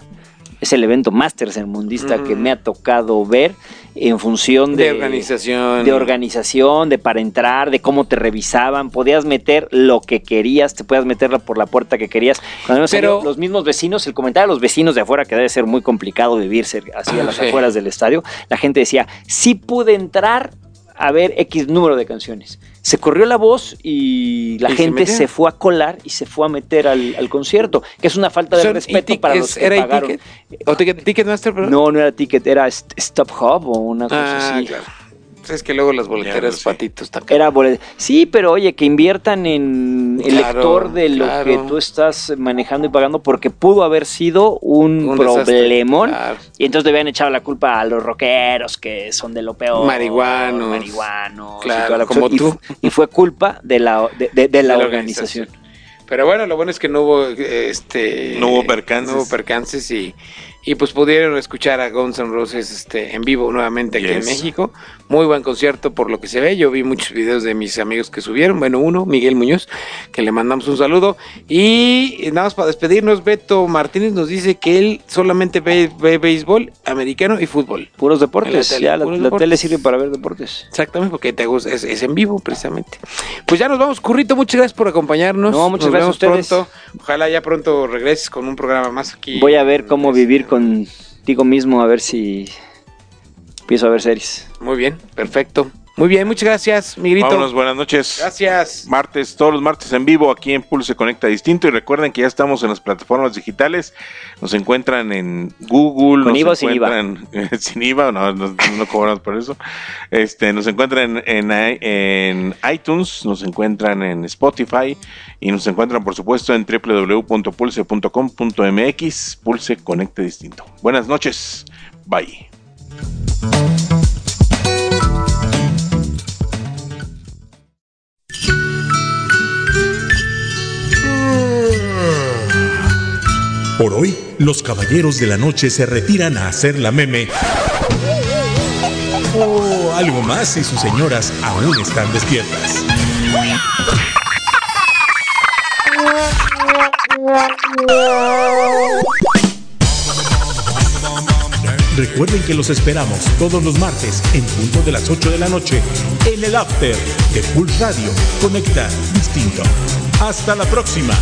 Es el evento más tercermundista que me ha tocado ver en función de, De organización. de organización, de para entrar, de cómo te revisaban, podías meter lo que querías, te podías meterla por la puerta que querías. Cuando Pero- los mismos vecinos, el comentario de los vecinos de afuera, que debe ser muy complicado vivir así a las Sí. afueras del estadio, la gente decía, sí pude entrar a ver X número de canciones. Se corrió la voz y la Y gente se, fue a colar y se fue a meter al, al concierto, que es una falta de Son- respeto para los que ¿Era pagaron. ticket? ¿O ticket, Ticketmaster, perdón? No, no era ticket, era St- Stop Hub o una cosa Ah, así. claro. Es que luego las boleteras patitos están Era bolet- Sí, pero oye, que inviertan en el Claro, lector de lo claro. que tú estás manejando y pagando, porque pudo haber sido un, Un desastre, problemón. claro. Y entonces le habían echado la culpa a los rockeros, que son de lo peor. Marihuanos. Marihuanos. y Claro, toda la como. Y tú. Y, fue culpa de la, de, de- de la De la organización. Pero bueno, lo bueno es que no hubo eh, este No hubo percances. no hubo percances y, y pues pudieron escuchar a Guns N' Roses este, en vivo nuevamente aquí en. México. Muy buen concierto por lo que se ve. Yo vi muchos videos de mis amigos que subieron. Bueno, uno, Miguel Muñoz, que le mandamos un saludo. Y nada más para despedirnos, Beto Martínez nos dice que él solamente ve, ve béisbol, americano y fútbol. Puros deportes. La tele, ya la, puros la deportes. tele sirve para ver deportes. Exactamente, porque te gusta, es, es en vivo precisamente. Pues ya nos vamos, Currito, muchas gracias por acompañarnos. No, muchas Nos gracias a ustedes. pronto. Ojalá ya pronto regreses con un programa más aquí. Voy a ver cómo vivir contigo mismo, a ver si empiezo a ver series. Muy bien, perfecto. Muy bien, muchas gracias, Migrito. Vámonos, buenas noches. Gracias. Martes, todos los martes en vivo aquí en Pulse Conecta Distinto y recuerden que ya estamos en las plataformas digitales, nos encuentran en Google, ¿Con nos IVA o sin encuentran sin IVA, no, no, no cobramos por eso, este, nos encuentran en, en, en iTunes, nos encuentran en Spotify y nos encuentran por supuesto en www.pulse.com.mx, Pulse Conecta Distinto. Buenas noches, bye. Por hoy, los caballeros de la noche se retiran a hacer la meme. O algo más si sus señoras aún están despiertas. Recuerden que los esperamos todos los martes en punto de las 8 de la noche en el After de Pulse Radio. Conecta distinto. Hasta la próxima.